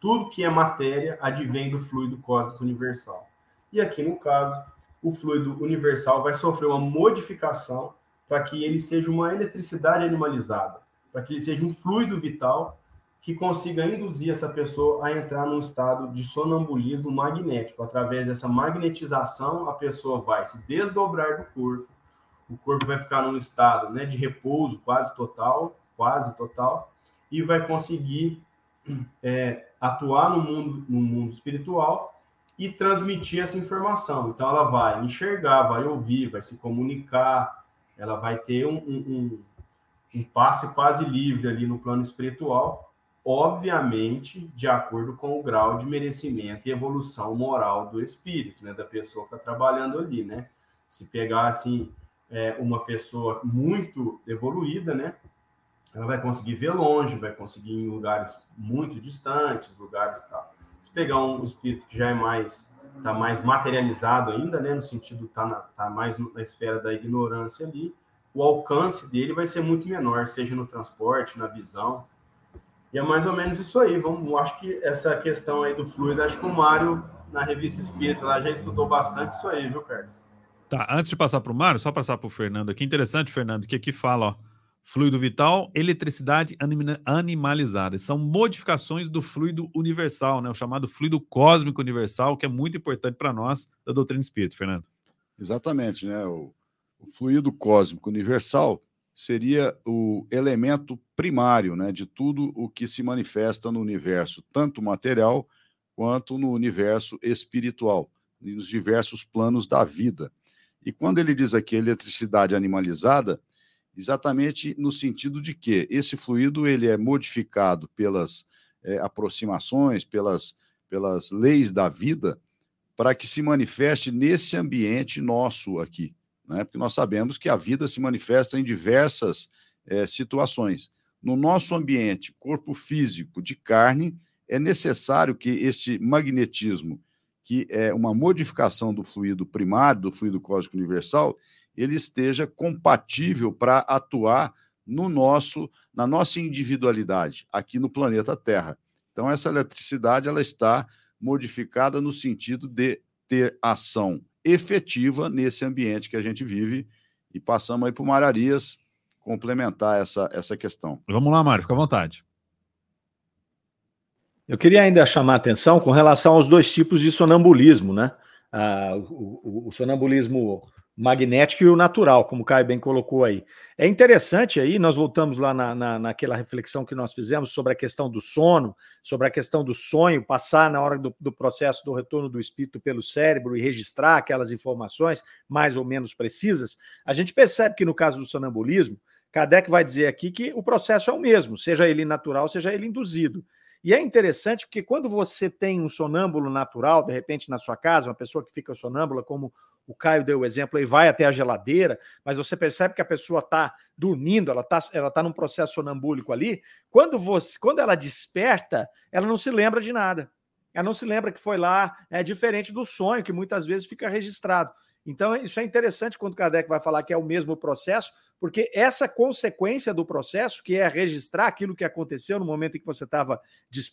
Speaker 4: Tudo que é matéria advém do fluido cósmico universal. E aqui, no caso, o fluido universal vai sofrer uma modificação para que ele seja uma eletricidade animalizada, para que ele seja um fluido vital que consiga induzir essa pessoa a entrar num estado de sonambulismo magnético. Através dessa magnetização, a pessoa vai se desdobrar do corpo, o corpo vai ficar num estado né, de repouso quase total, quase total, e vai conseguir é, atuar no mundo, no mundo espiritual e transmitir essa informação. Então, ela vai enxergar, vai ouvir, vai se comunicar, ela vai ter um, um, um passe quase livre ali no plano espiritual, obviamente de acordo com o grau de merecimento e evolução moral do espírito, né, da pessoa que está trabalhando ali, né? Se pegar assim é, uma pessoa muito evoluída, né, ela vai conseguir ver longe, vai conseguir ir em lugares muito distantes, lugares tal. Se pegar um espírito que já é mais está mais materializado ainda, né, no sentido tá, na, tá mais na esfera da ignorância ali, o alcance dele vai ser muito menor, seja no transporte, na visão. E é mais ou menos isso aí. Vamos, acho que essa questão aí do fluido, acho que o Mário na revista Espírita lá já estudou bastante isso aí, viu, Carlos?
Speaker 2: Tá, antes de passar para o Mário, só passar para o Fernando aqui. Interessante, Fernando, que aqui fala, ó, Fluido vital, eletricidade animalizada. São modificações do fluido universal, né? o chamado fluido cósmico universal, que é muito importante para nós da doutrina espírita, Fernando.
Speaker 3: Exatamente, né? O, o, fluido cósmico universal seria o elemento primário né, de tudo o que se manifesta no universo, tanto material quanto no universo espiritual, nos diversos planos da vida. E quando ele diz aqui eletricidade animalizada, exatamente no sentido de que esse fluido ele é modificado pelas é, aproximações, pelas, pelas leis da vida, para que se manifeste nesse ambiente nosso aqui. Né? Porque nós sabemos que a vida se manifesta em diversas é, situações. No nosso ambiente, corpo físico de carne, é necessário que este magnetismo, que é uma modificação do fluido primário, do fluido cósmico universal, ele esteja compatível para atuar no nosso, na nossa individualidade aqui no planeta Terra. Então essa eletricidade ela está modificada no sentido de ter ação efetiva nesse ambiente que a gente vive e passamos aí para o Mararias complementar essa, essa questão.
Speaker 2: Vamos lá, Mário, fica à vontade.
Speaker 5: Eu queria ainda chamar a atenção com relação aos dois tipos de sonambulismo, né? Ah, o, o, o sonambulismo magnético e o natural, como o Caio bem colocou aí. É interessante aí, nós voltamos lá na, na, naquela reflexão que nós fizemos sobre a questão do sono, sobre a questão do sonho, passar na hora do, do processo do retorno do espírito pelo cérebro e registrar aquelas informações mais ou menos precisas. A gente percebe que no caso do sonambulismo, Kardec vai dizer aqui que o processo é o mesmo, seja ele natural, seja ele induzido. E é interessante porque quando você tem um sonâmbulo natural, de repente na sua casa, uma pessoa que fica sonâmbula, como o Caio deu o exemplo aí, vai até a geladeira, mas você percebe que a pessoa está dormindo, ela está ela tá num processo sonambúlico ali. Quando, você, quando ela desperta, ela não se lembra de nada. Ela não se lembra que foi lá, é diferente do sonho, que muitas vezes fica registrado. Então, isso é interessante quando o Kardec vai falar que é o mesmo processo, porque essa consequência do processo, que é registrar aquilo que aconteceu no momento em que você estava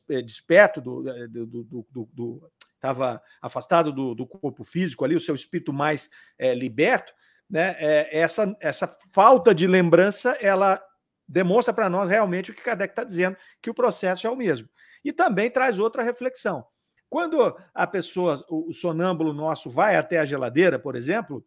Speaker 5: eh, desperto do, eh, do, do, do estava afastado do, do, corpo físico ali, o seu espírito mais é, liberto, né? É, essa, essa falta de lembrança, ela demonstra para nós realmente o que Kardec está dizendo, que o processo é o mesmo. E também traz outra reflexão. Quando a pessoa, o sonâmbulo nosso, vai até a geladeira, por exemplo,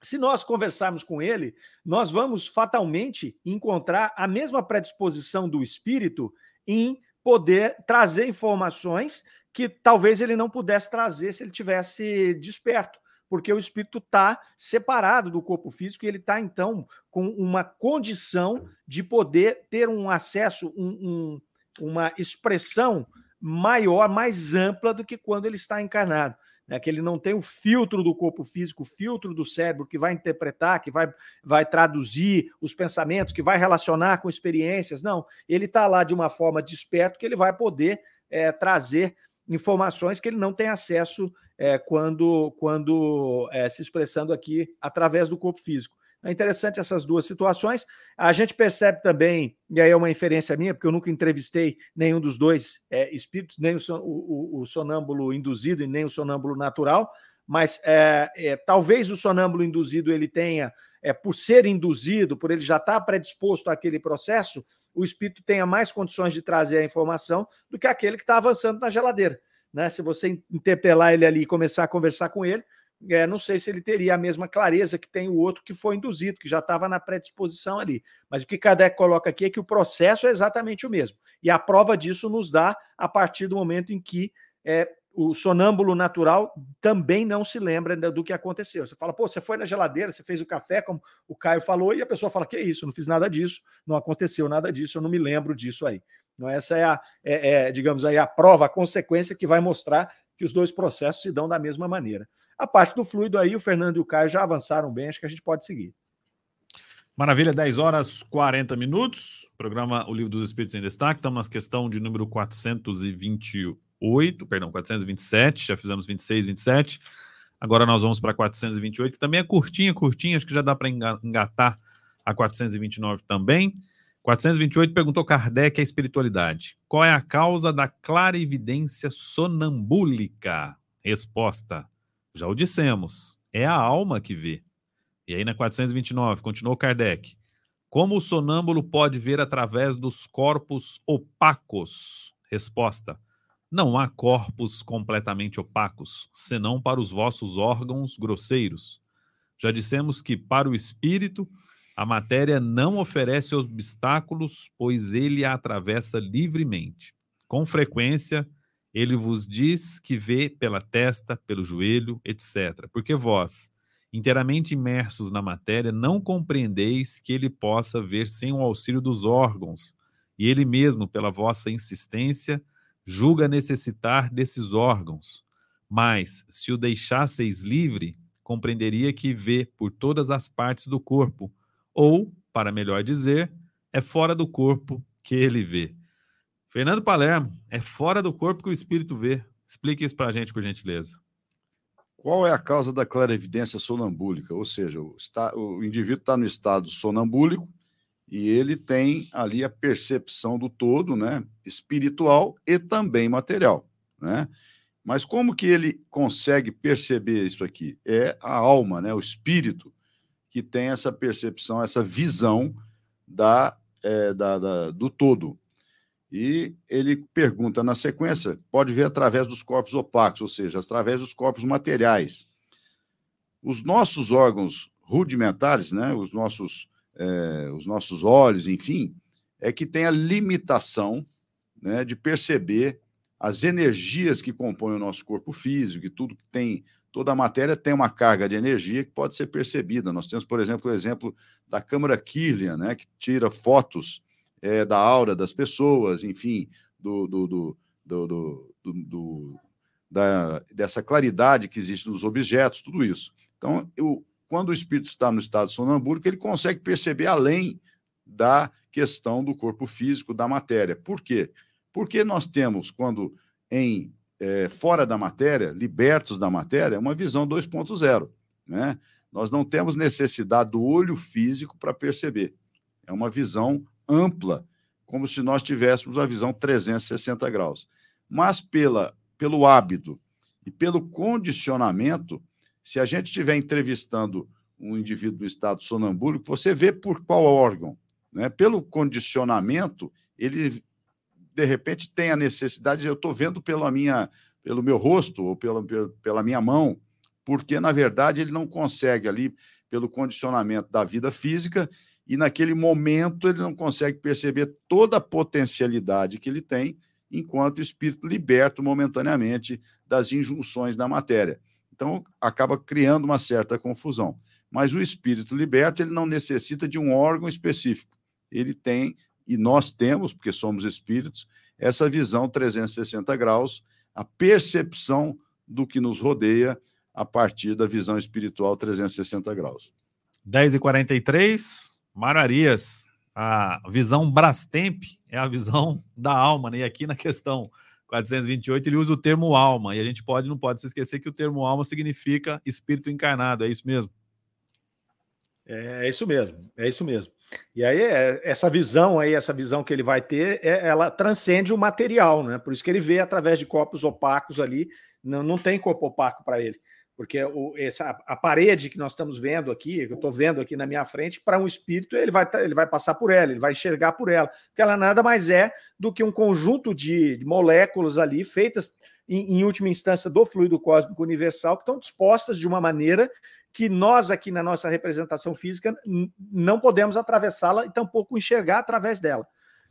Speaker 5: se nós conversarmos com ele, nós vamos fatalmente encontrar a mesma predisposição do espírito em poder trazer informações que talvez ele não pudesse trazer se ele tivesse desperto, porque o espírito está separado do corpo físico e ele está, então, com uma condição de poder ter um acesso, um, um, uma expressão maior, mais ampla do que quando ele está encarnado. Né? Que ele não tem o filtro do corpo físico, o filtro do cérebro que vai interpretar, que vai, vai traduzir os pensamentos, que vai relacionar com experiências. Não, ele está lá de uma forma desperto que ele vai poder é, trazer informações que ele não tem acesso é, quando, quando é, se expressando aqui através do corpo físico. É interessante essas duas situações. A gente percebe também, e aí é uma inferência minha, porque eu nunca entrevistei nenhum dos dois é, espíritos, nem o, o, o, sonâmbulo induzido e nem o sonâmbulo natural, mas é, é, talvez o sonâmbulo induzido ele tenha, é, por ser induzido, por ele já estar predisposto àquele processo, o espírito tenha mais condições de trazer a informação do que aquele que está avançando na geladeira. Né? Se você interpelar ele ali e começar a conversar com ele, é, não sei se ele teria a mesma clareza que tem o outro que foi induzido, que já estava na predisposição ali. Mas o que Kardec coloca aqui é que o processo é exatamente o mesmo. E a prova disso nos dá a partir do momento em que é, o sonâmbulo natural também não se lembra do que aconteceu. Você fala, pô, você foi na geladeira, você fez o café, como o Caio falou, e a pessoa fala, que isso, não fiz nada disso, não aconteceu nada disso, eu não me lembro disso aí. Então, essa é a, é, é, digamos aí, a prova, a consequência que vai mostrar que os dois processos se dão da mesma maneira. A parte do fluido aí, o Fernando e o Caio já avançaram bem, acho que a gente pode seguir.
Speaker 2: Maravilha, 10 horas 40 minutos. Programa O Livro dos Espíritos em Destaque. Estamos na questão de número 428, perdão, 427. Já fizemos 26, 27. Agora nós vamos para 428, que também é curtinha, curtinha. Acho que já dá para engatar a 429 também. 428 perguntou Kardec a espiritualidade. Qual é a causa da clarividência sonambúlica? Resposta: já o dissemos, é a alma que vê. E aí na 429, continuou Kardec. Como o sonâmbulo pode ver através dos corpos opacos? Resposta: Não há corpos completamente opacos, senão para os vossos órgãos grosseiros. Já dissemos que para o espírito a matéria não oferece obstáculos, pois ele a atravessa livremente. Com frequência, ele vos diz que vê pela testa, pelo joelho, etc. Porque vós, inteiramente imersos na matéria, não compreendeis que ele possa ver sem o auxílio dos órgãos, e ele mesmo, pela vossa insistência, julga necessitar desses órgãos. Mas, se o deixasseis livre, compreenderia que vê por todas as partes do corpo, ou, para melhor dizer, é fora do corpo que ele vê. Fernando Palermo, é fora do corpo que o espírito vê. Explique isso para a gente, por gentileza.
Speaker 3: Qual é a causa da clarividência sonambúlica? Ou seja, o, está, o indivíduo está no estado sonambúlico e ele tem ali a percepção do todo, né, espiritual e também material, né? Mas como que ele consegue perceber isso aqui? É a alma, né, o espírito que tem essa percepção, essa visão da, é, da, da do todo. E ele pergunta na sequência: pode ver através dos corpos opacos, ou seja, através dos corpos materiais. Os nossos órgãos rudimentares, né, os, nossos, é, os nossos olhos, enfim, é que tem a limitação né, de perceber as energias que compõem o nosso corpo físico, que tudo que tem, toda a matéria tem uma carga de energia que pode ser percebida. Nós temos, por exemplo, o exemplo da câmara Kirlian, né, que tira fotos é, da aura das pessoas, enfim, do, do, do, do, do da, dessa claridade que existe nos objetos, tudo isso. Então, eu, quando o espírito está no estado sonambúrico, ele consegue perceber além da questão do corpo físico, da matéria. Por quê? Porque nós temos, quando em é, fora da matéria, libertos da matéria, uma visão 2.0. Né? Nós não temos necessidade do olho físico para perceber. É uma visão ampla, como se nós tivéssemos a visão 360 graus. Mas pela, pelo hábito e pelo condicionamento, se a gente estiver entrevistando um indivíduo no estado sonambúlico, você vê por qual órgão. Né? Pelo condicionamento, ele de repente tem a necessidade de eu estou vendo pela minha, pelo meu rosto ou pela, pela minha mão, porque na verdade ele não consegue ali, pelo condicionamento da vida física, e naquele momento ele não consegue perceber toda a potencialidade que ele tem, enquanto espírito liberto momentaneamente das injunções da matéria. Então acaba criando uma certa confusão. Mas o espírito liberto ele não necessita de um órgão específico. Ele tem e nós temos, porque somos espíritos, essa visão 360 graus, a percepção do que nos rodeia a partir da visão espiritual 360 graus.
Speaker 2: 10 e 43 Mararias, a visão Brastemp é a visão da alma, né? E aqui na questão 428 ele usa o termo alma, e a gente pode não pode se esquecer que o termo alma significa espírito encarnado, é isso mesmo?
Speaker 5: É, é isso mesmo, é isso mesmo. E aí é, essa visão aí, essa visão que ele vai ter, é, ela transcende o material, né? Por isso que ele vê através de corpos opacos ali, não, não tem corpo opaco para ele porque o, essa, a parede que nós estamos vendo aqui, que eu estou vendo aqui na minha frente, para um espírito, ele vai, ele vai passar por ela, ele vai enxergar por ela, porque ela nada mais é do que um conjunto de, de moléculas ali, feitas em, em, última instância do fluido cósmico universal, que estão dispostas de uma maneira que nós aqui na nossa representação física não podemos atravessá-la e tampouco enxergar através dela.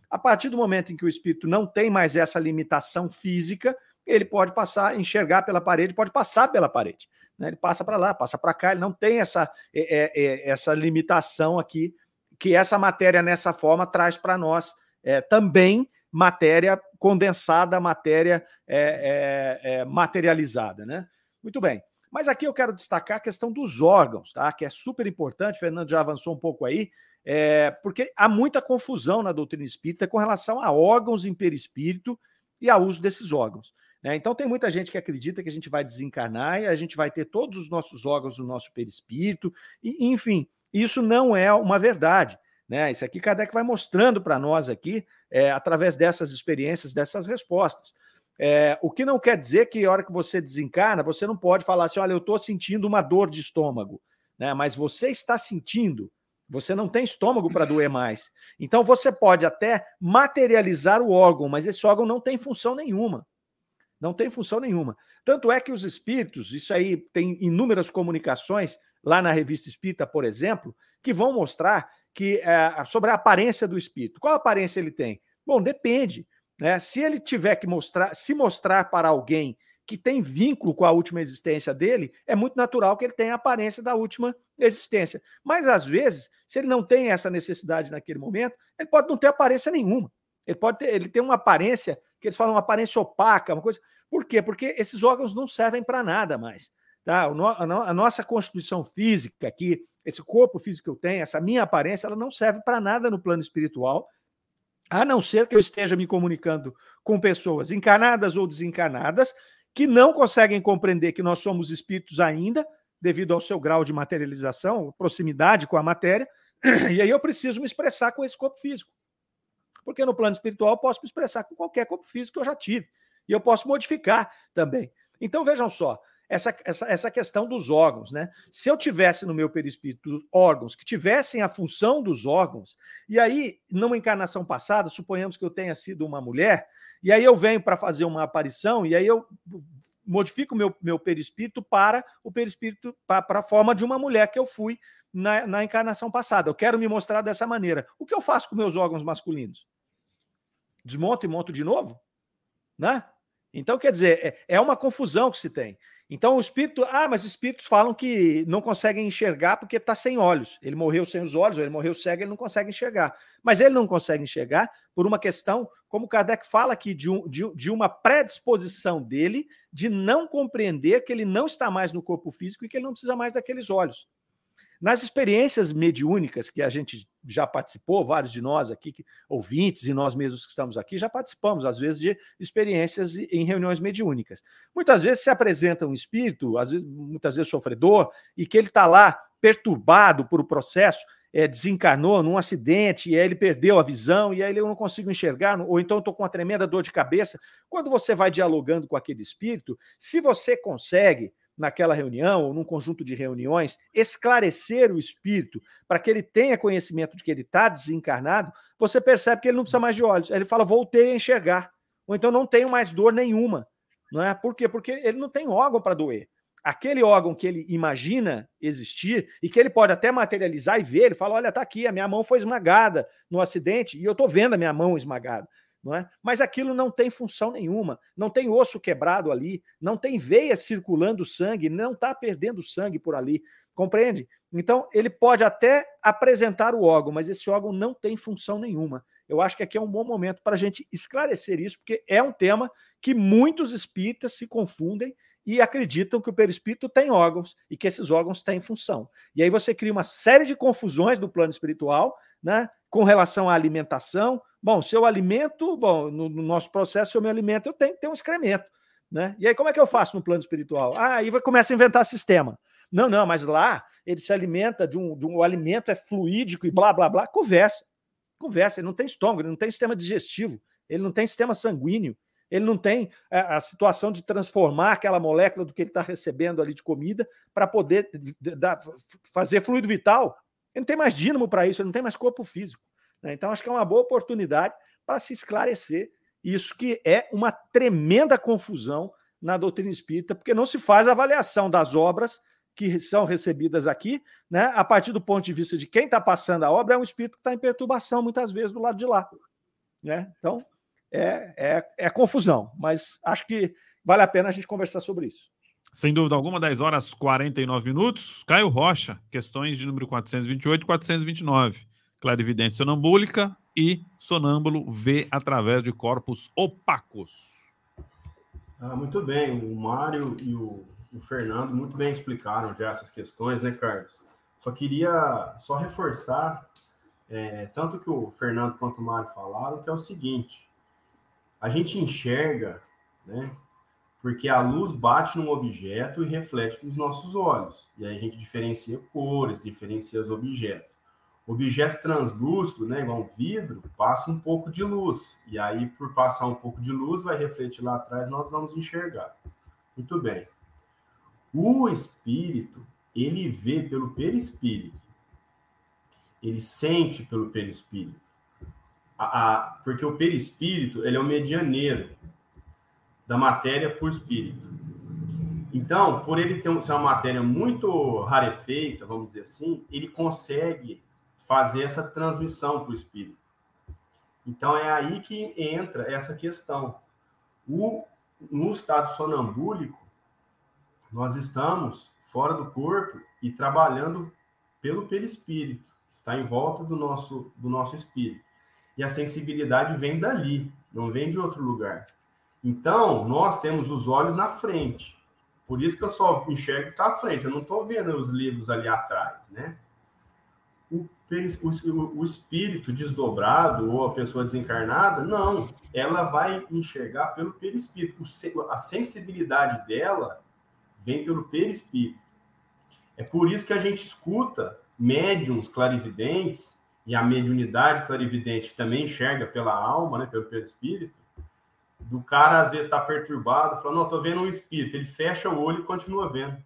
Speaker 5: A partir do momento em que o espírito não tem mais essa limitação física, ele pode passar, enxergar pela parede, pode passar pela parede. Né? Ele passa para lá, passa para cá, ele não tem essa, é, é, é, essa limitação aqui que essa matéria nessa forma traz para nós é, também matéria condensada, matéria é, é, materializada, né? Muito bem. Mas aqui eu quero destacar a questão dos órgãos, tá? Que é super importante. O Fernando já avançou um pouco aí, é, porque há muita confusão na doutrina espírita com relação a órgãos em perispírito e ao uso desses órgãos. Né? Então tem muita gente que acredita que a gente vai desencarnar e a gente vai ter todos os nossos órgãos no nosso perispírito, e, enfim, isso não é uma verdade. Né? Isso aqui Kardec vai mostrando para nós aqui, é, através dessas experiências, dessas respostas. É, o que não quer dizer que a hora que você desencarna, você não pode falar assim: olha, eu estou sentindo uma dor de estômago, né? mas você está sentindo, você não tem estômago para doer mais. Então você pode até materializar o órgão, mas esse órgão não tem função nenhuma. Não tem função nenhuma. Tanto é que os espíritos, isso aí tem inúmeras comunicações lá na revista Espírita, por exemplo, que vão mostrar que é, sobre a aparência do espírito. Qual aparência ele tem? Bom, depende. Né? Se ele tiver que mostrar, se mostrar para alguém que tem vínculo com a última existência dele, é muito natural que ele tenha a aparência da última existência. Mas às vezes, se ele não tem essa necessidade naquele momento, ele pode não ter aparência nenhuma. Ele pode ter, ele tem uma aparência que eles falam aparência opaca, uma coisa. Por quê? Porque esses órgãos não servem para nada mais. Tá? A nossa constituição física aqui, esse corpo físico que eu tenho, essa minha aparência, ela não serve para nada no plano espiritual, a não ser que eu esteja me comunicando com pessoas encarnadas ou desencarnadas que não conseguem compreender que nós somos espíritos ainda, devido ao seu grau de materialização, proximidade com a matéria, e aí eu preciso me expressar com esse corpo físico. Porque no plano espiritual eu posso me expressar com qualquer corpo físico que eu já tive. E eu posso modificar também. Então vejam só, essa, essa, essa questão dos órgãos, né? Se eu tivesse no meu perispírito órgãos que tivessem a função dos órgãos, e aí, numa encarnação passada, suponhamos que eu tenha sido uma mulher, e aí eu venho para fazer uma aparição, e aí eu modifico meu, meu perispírito para o perispírito, para a forma de uma mulher que eu fui na, na encarnação passada. Eu quero me mostrar dessa maneira. O que eu faço com meus órgãos masculinos? Desmonto e monto de novo? Né? Então, quer dizer, é, é uma confusão que se tem. Então o espírito, ah, mas os espíritos falam que não conseguem enxergar porque está sem olhos. Ele morreu sem os olhos, ele morreu cego, ele não consegue enxergar. Mas ele não consegue enxergar por uma questão, como Kardec fala aqui, de, um, de, de uma predisposição dele de não compreender que ele não está mais no corpo físico e que ele não precisa mais daqueles olhos. Nas experiências mediúnicas que a gente já participou, vários de nós aqui, ouvintes e nós mesmos que estamos aqui, já participamos, às vezes, de experiências em reuniões mediúnicas. Muitas vezes se apresenta um espírito, às vezes, muitas vezes sofredor, e que ele está lá perturbado por o processo, é, desencarnou num acidente, e aí ele perdeu a visão, e aí eu não consigo enxergar, ou então estou com uma tremenda dor de cabeça. Quando você vai dialogando com aquele espírito, se você consegue naquela reunião ou num conjunto de reuniões, esclarecer o espírito para que ele tenha conhecimento de que ele está desencarnado, você percebe que ele não precisa mais de olhos. Ele fala, voltei a enxergar. Ou então não tenho mais dor nenhuma. Não é? Por quê? Porque ele não tem órgão para doer. Aquele órgão que ele imagina existir e que ele pode até materializar e ver, ele fala: olha, tá aqui, a minha mão foi esmagada no acidente e eu estou vendo a minha mão esmagada não é? Mas aquilo não tem função nenhuma, não tem osso quebrado ali, não tem veia circulando sangue, não está perdendo sangue por ali, compreende? Então ele pode até apresentar o órgão, mas esse órgão não tem função nenhuma. Eu acho que aqui é um bom momento para a gente esclarecer isso, porque é um tema que muitos espíritas se confundem e acreditam que o perispírito tem órgãos e que esses órgãos têm função. E aí você cria uma série de confusões no plano espiritual, né, com relação à alimentação, Bom, se eu alimento, bom, no, no nosso processo, se eu me alimento, eu tenho que ter um excremento. Né? E aí, como é que eu faço no plano espiritual? Ah, aí começa a inventar sistema. Não, não, mas lá ele se alimenta de um, de um o alimento é fluídico e blá, blá, blá. Conversa. Conversa. Ele não tem estômago, ele não tem sistema digestivo, ele não tem sistema sanguíneo, ele não tem a, a situação de transformar aquela molécula do que ele está recebendo ali de comida para poder da, fazer fluido vital. Ele não tem mais dínamo para isso, ele não tem mais corpo físico. Né? Então, acho que é uma boa oportunidade para se esclarecer isso que é uma tremenda confusão na doutrina espírita, porque não se faz avaliação das obras que são recebidas aqui, né, a partir do ponto de vista de quem está passando a obra, é um espírito que está em perturbação, muitas vezes, do lado de lá. Né? Então, é, é, é confusão, mas acho que, vale a pena a gente conversar sobre isso.
Speaker 2: Sem dúvida alguma, 10 horas 49 minutos. Caio Rocha, questões de número 428 e 429. Clarividência sonambúlica e sonâmbulo vê através de corpos opacos.
Speaker 4: Ah, muito bem, o Mário e o, o Fernando muito bem explicaram já essas questões, né, Carlos? Só queria só reforçar é, tanto que o Fernando quanto o Mário falaram, que é o seguinte: a gente enxerga, né? Porque a luz bate num objeto e reflete nos nossos olhos. E aí a gente diferencia cores, diferencia os objetos. Objeto translúcido, né, igual um vidro, passa um pouco de luz. E aí, por passar um pouco de luz, vai refletir lá atrás, nós vamos enxergar. Muito bem. O espírito, ele vê pelo perispírito ele sente pelo perispírito. A, a, porque o perispírito ele é o medianeiro da matéria por espírito. Então, por ele ter ser uma matéria muito rarefeita, vamos dizer assim, ele consegue fazer essa transmissão para o espírito. Então, é aí que entra essa questão. O, no estado sonambúlico, nós estamos fora do corpo e trabalhando pelo perispírito está em volta do nosso, do nosso espírito. E a sensibilidade vem dali, não vem de outro lugar. Então, nós temos os olhos na frente. Por isso que eu só enxergo que está à frente. Eu não estou vendo os livros ali atrás, né? O, o, o, espírito desdobrado ou a pessoa desencarnada, não. Ela vai enxergar pelo perispírito. a sensibilidade dela vem pelo perispírito. É por isso que a gente escuta médiums clarividentes, e a mediunidade clarividente também enxerga pela alma, né, pelo perispírito, do cara às vezes está perturbado, falando, não, estou vendo um espírito. Ele fecha o olho e continua vendo.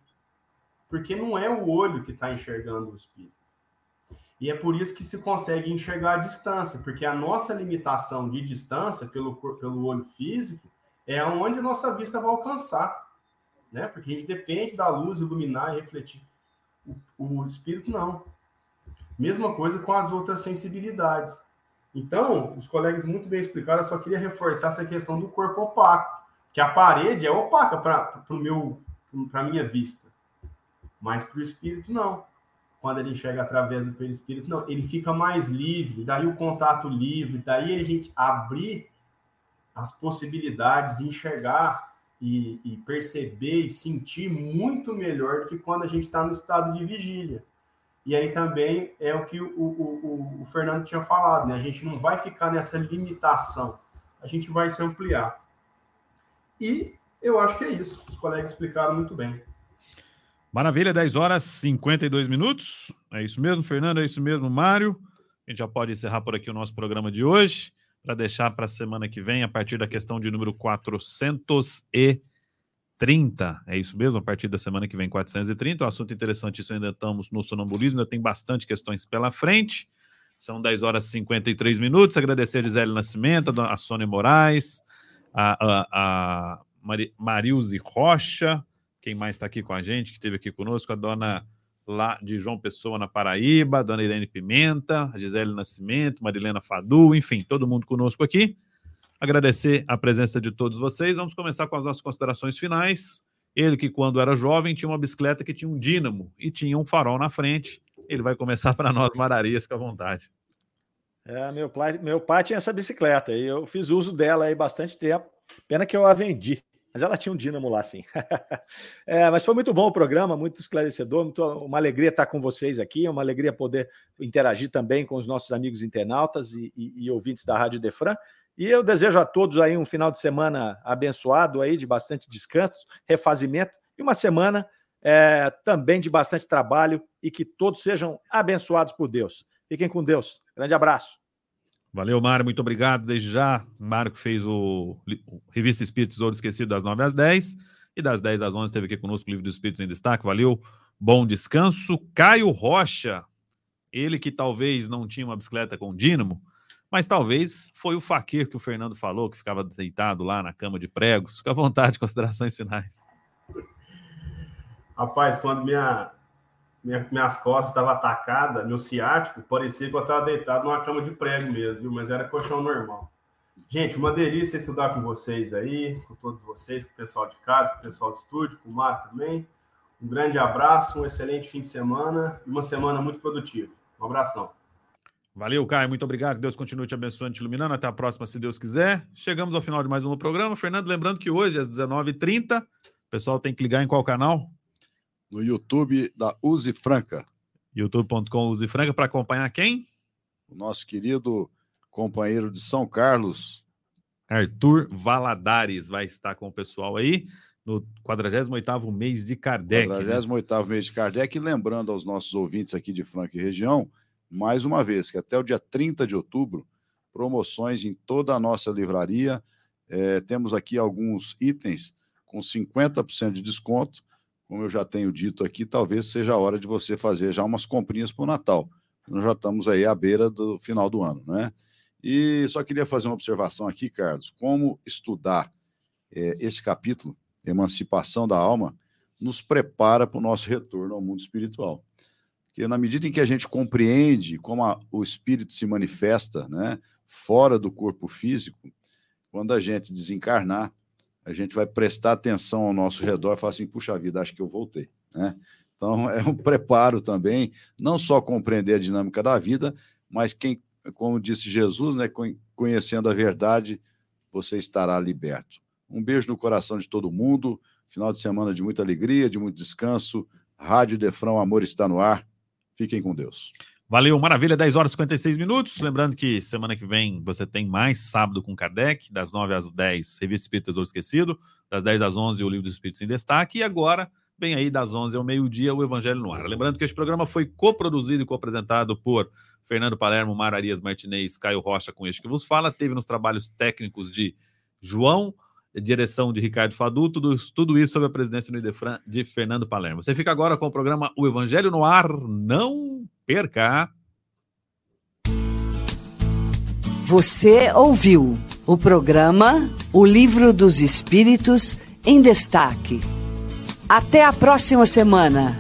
Speaker 4: Porque não é o olho que está enxergando o espírito. E é por isso que se consegue enxergar a distância, porque a nossa limitação de distância pelo, pelo olho físico é onde a nossa vista vai alcançar. Né? Porque a gente depende da luz iluminar e refletir. O, o espírito não. Mesma coisa com as outras sensibilidades. Então, os colegas muito bem explicaram, eu só queria reforçar essa questão do corpo opaco, que a parede é opaca para a minha vista, mas para o espírito não. Quando ele enxerga através do perispírito, não, ele fica mais livre, daí o contato livre, daí a gente abrir as possibilidades, enxergar e, e perceber e sentir muito melhor do que quando a gente está no estado de vigília. E aí também é o que o, o, o, Fernando tinha falado, né? A gente não vai ficar nessa limitação, a gente vai se ampliar. E eu acho que é isso. Os colegas explicaram muito bem.
Speaker 2: Maravilha, 10 horas 52 minutos. É isso mesmo, Fernando, é isso mesmo, Mário. A gente já pode encerrar por aqui o nosso programa de hoje para deixar para a semana que vem, a partir da questão de número 430. É isso mesmo? A partir da semana que vem, 430. Um assunto interessantíssimo, ainda estamos no sonambulismo, ainda tem bastante questões pela frente. São 10 horas e 53 minutos. Agradecer a Gisele Nascimento, a Sônia Moraes, a, a, a Marilze Rocha, quem mais está aqui com a gente, que esteve aqui conosco, a dona lá de João Pessoa, na Paraíba, Dona Irene Pimenta, a Gisele Nascimento, Marilena Fadu, enfim, todo mundo conosco aqui. Agradecer a presença de todos vocês. Vamos começar com as nossas considerações finais. Ele que, quando era jovem, tinha uma bicicleta que tinha um dínamo e tinha um farol na frente. Ele vai começar para nós, Mararias, com a vontade.
Speaker 5: É, meu, pai, meu pai tinha essa bicicleta e eu fiz uso dela aí bastante tempo. Pena que eu a vendi. Mas ela tinha um dínamo lá, sim. é, mas foi muito bom o programa, muito esclarecedor, muito, uma alegria estar com vocês aqui, uma alegria poder interagir também com os nossos amigos internautas e, e, e ouvintes da Rádio Defran. E eu desejo a todos aí um final de semana abençoado aí, de bastante descanso, refazimento e uma semana é, também de bastante trabalho e que todos sejam abençoados por Deus. Fiquem com Deus. Grande abraço.
Speaker 2: Valeu, Mário, muito obrigado desde já. Que fez o, o Revista Espíritos Ouro Esquecido das 9 às 10 e das 10 às 11 esteve aqui conosco o Livro dos Espíritos em Destaque. Valeu, bom descanso. Caio Rocha, ele que talvez não tinha uma bicicleta com dínamo, mas talvez foi o faquir que o Fernando falou, que ficava deitado lá na cama de pregos. Fica à vontade, considerações finais.
Speaker 4: Rapaz, quando minha, minha, minhas costas estavam atacadas, meu ciático, parecia que eu estava deitado numa cama de prego mesmo, viu? mas era colchão normal. Gente, uma delícia estudar com vocês aí, com todos vocês, com o pessoal de casa, com o pessoal do estúdio, com o Mário também. Um grande abraço, um excelente fim de semana e uma semana muito produtiva. Um abração.
Speaker 2: Valeu, Caio. Muito obrigado. Deus continue te abençoando e te iluminando. Até a próxima, se Deus quiser. Chegamos ao final de mais um programa. Fernando, lembrando que hoje, às 19h30, o pessoal tem que ligar em qual canal?
Speaker 3: No YouTube da Use Franca.
Speaker 2: youtube.com Use Franca para acompanhar quem?
Speaker 3: O nosso querido companheiro de São Carlos.
Speaker 2: Arthur Valadares vai estar com o pessoal aí no 48º mês de Kardec.
Speaker 3: 48º né? mês de Kardec. Lembrando aos nossos ouvintes aqui de Franca e região, mais uma vez, que até o dia 30 de outubro, promoções em toda a nossa livraria. É, temos aqui alguns itens com 50% de desconto. Como eu já tenho dito aqui, talvez seja a hora de você fazer já umas comprinhas para o Natal. Nós já estamos aí à beira do final do ano, né? E só queria fazer uma observação aqui, Carlos, como estudar é, esse capítulo, Emancipação da Alma, nos prepara para o nosso retorno ao mundo espiritual. Porque na medida em que a gente compreende como a, o espírito se manifesta, né, fora do corpo físico, quando a gente desencarnar, a gente vai prestar atenção ao nosso redor e falar assim, puxa vida, acho que eu voltei, né? Então, é um preparo também, não só compreender a dinâmica da vida, mas quem como disse Jesus, né, conhecendo a verdade, você estará liberto. Um beijo no coração de todo mundo. Final de semana de muita alegria, de muito descanso. Rádio Defrão, amor está no ar. Fiquem com Deus.
Speaker 2: Valeu, maravilha, 10 horas e 56 minutos. Lembrando que semana que vem você tem mais sábado com Kardec, das 9 às 10, Revista Espírita Tesouro Esquecido, das 10 às 11, o Livro dos Espíritos em Destaque, e agora vem aí das 11 ao meio-dia o Evangelho no Ar. Lembrando que este programa foi coproduzido e co-apresentado por Fernando Palermo, Mar Arias Martinez, Caio Rocha, com este que vos fala. Teve nos trabalhos técnicos de João, direção de Ricardo Fadu, tudo, tudo isso sob a presidência do Idefran de Fernando Palermo. Você fica agora com o programa O Evangelho no Ar. Não perca!
Speaker 1: Você ouviu o programa O Livro dos Espíritos em Destaque. Até a próxima semana,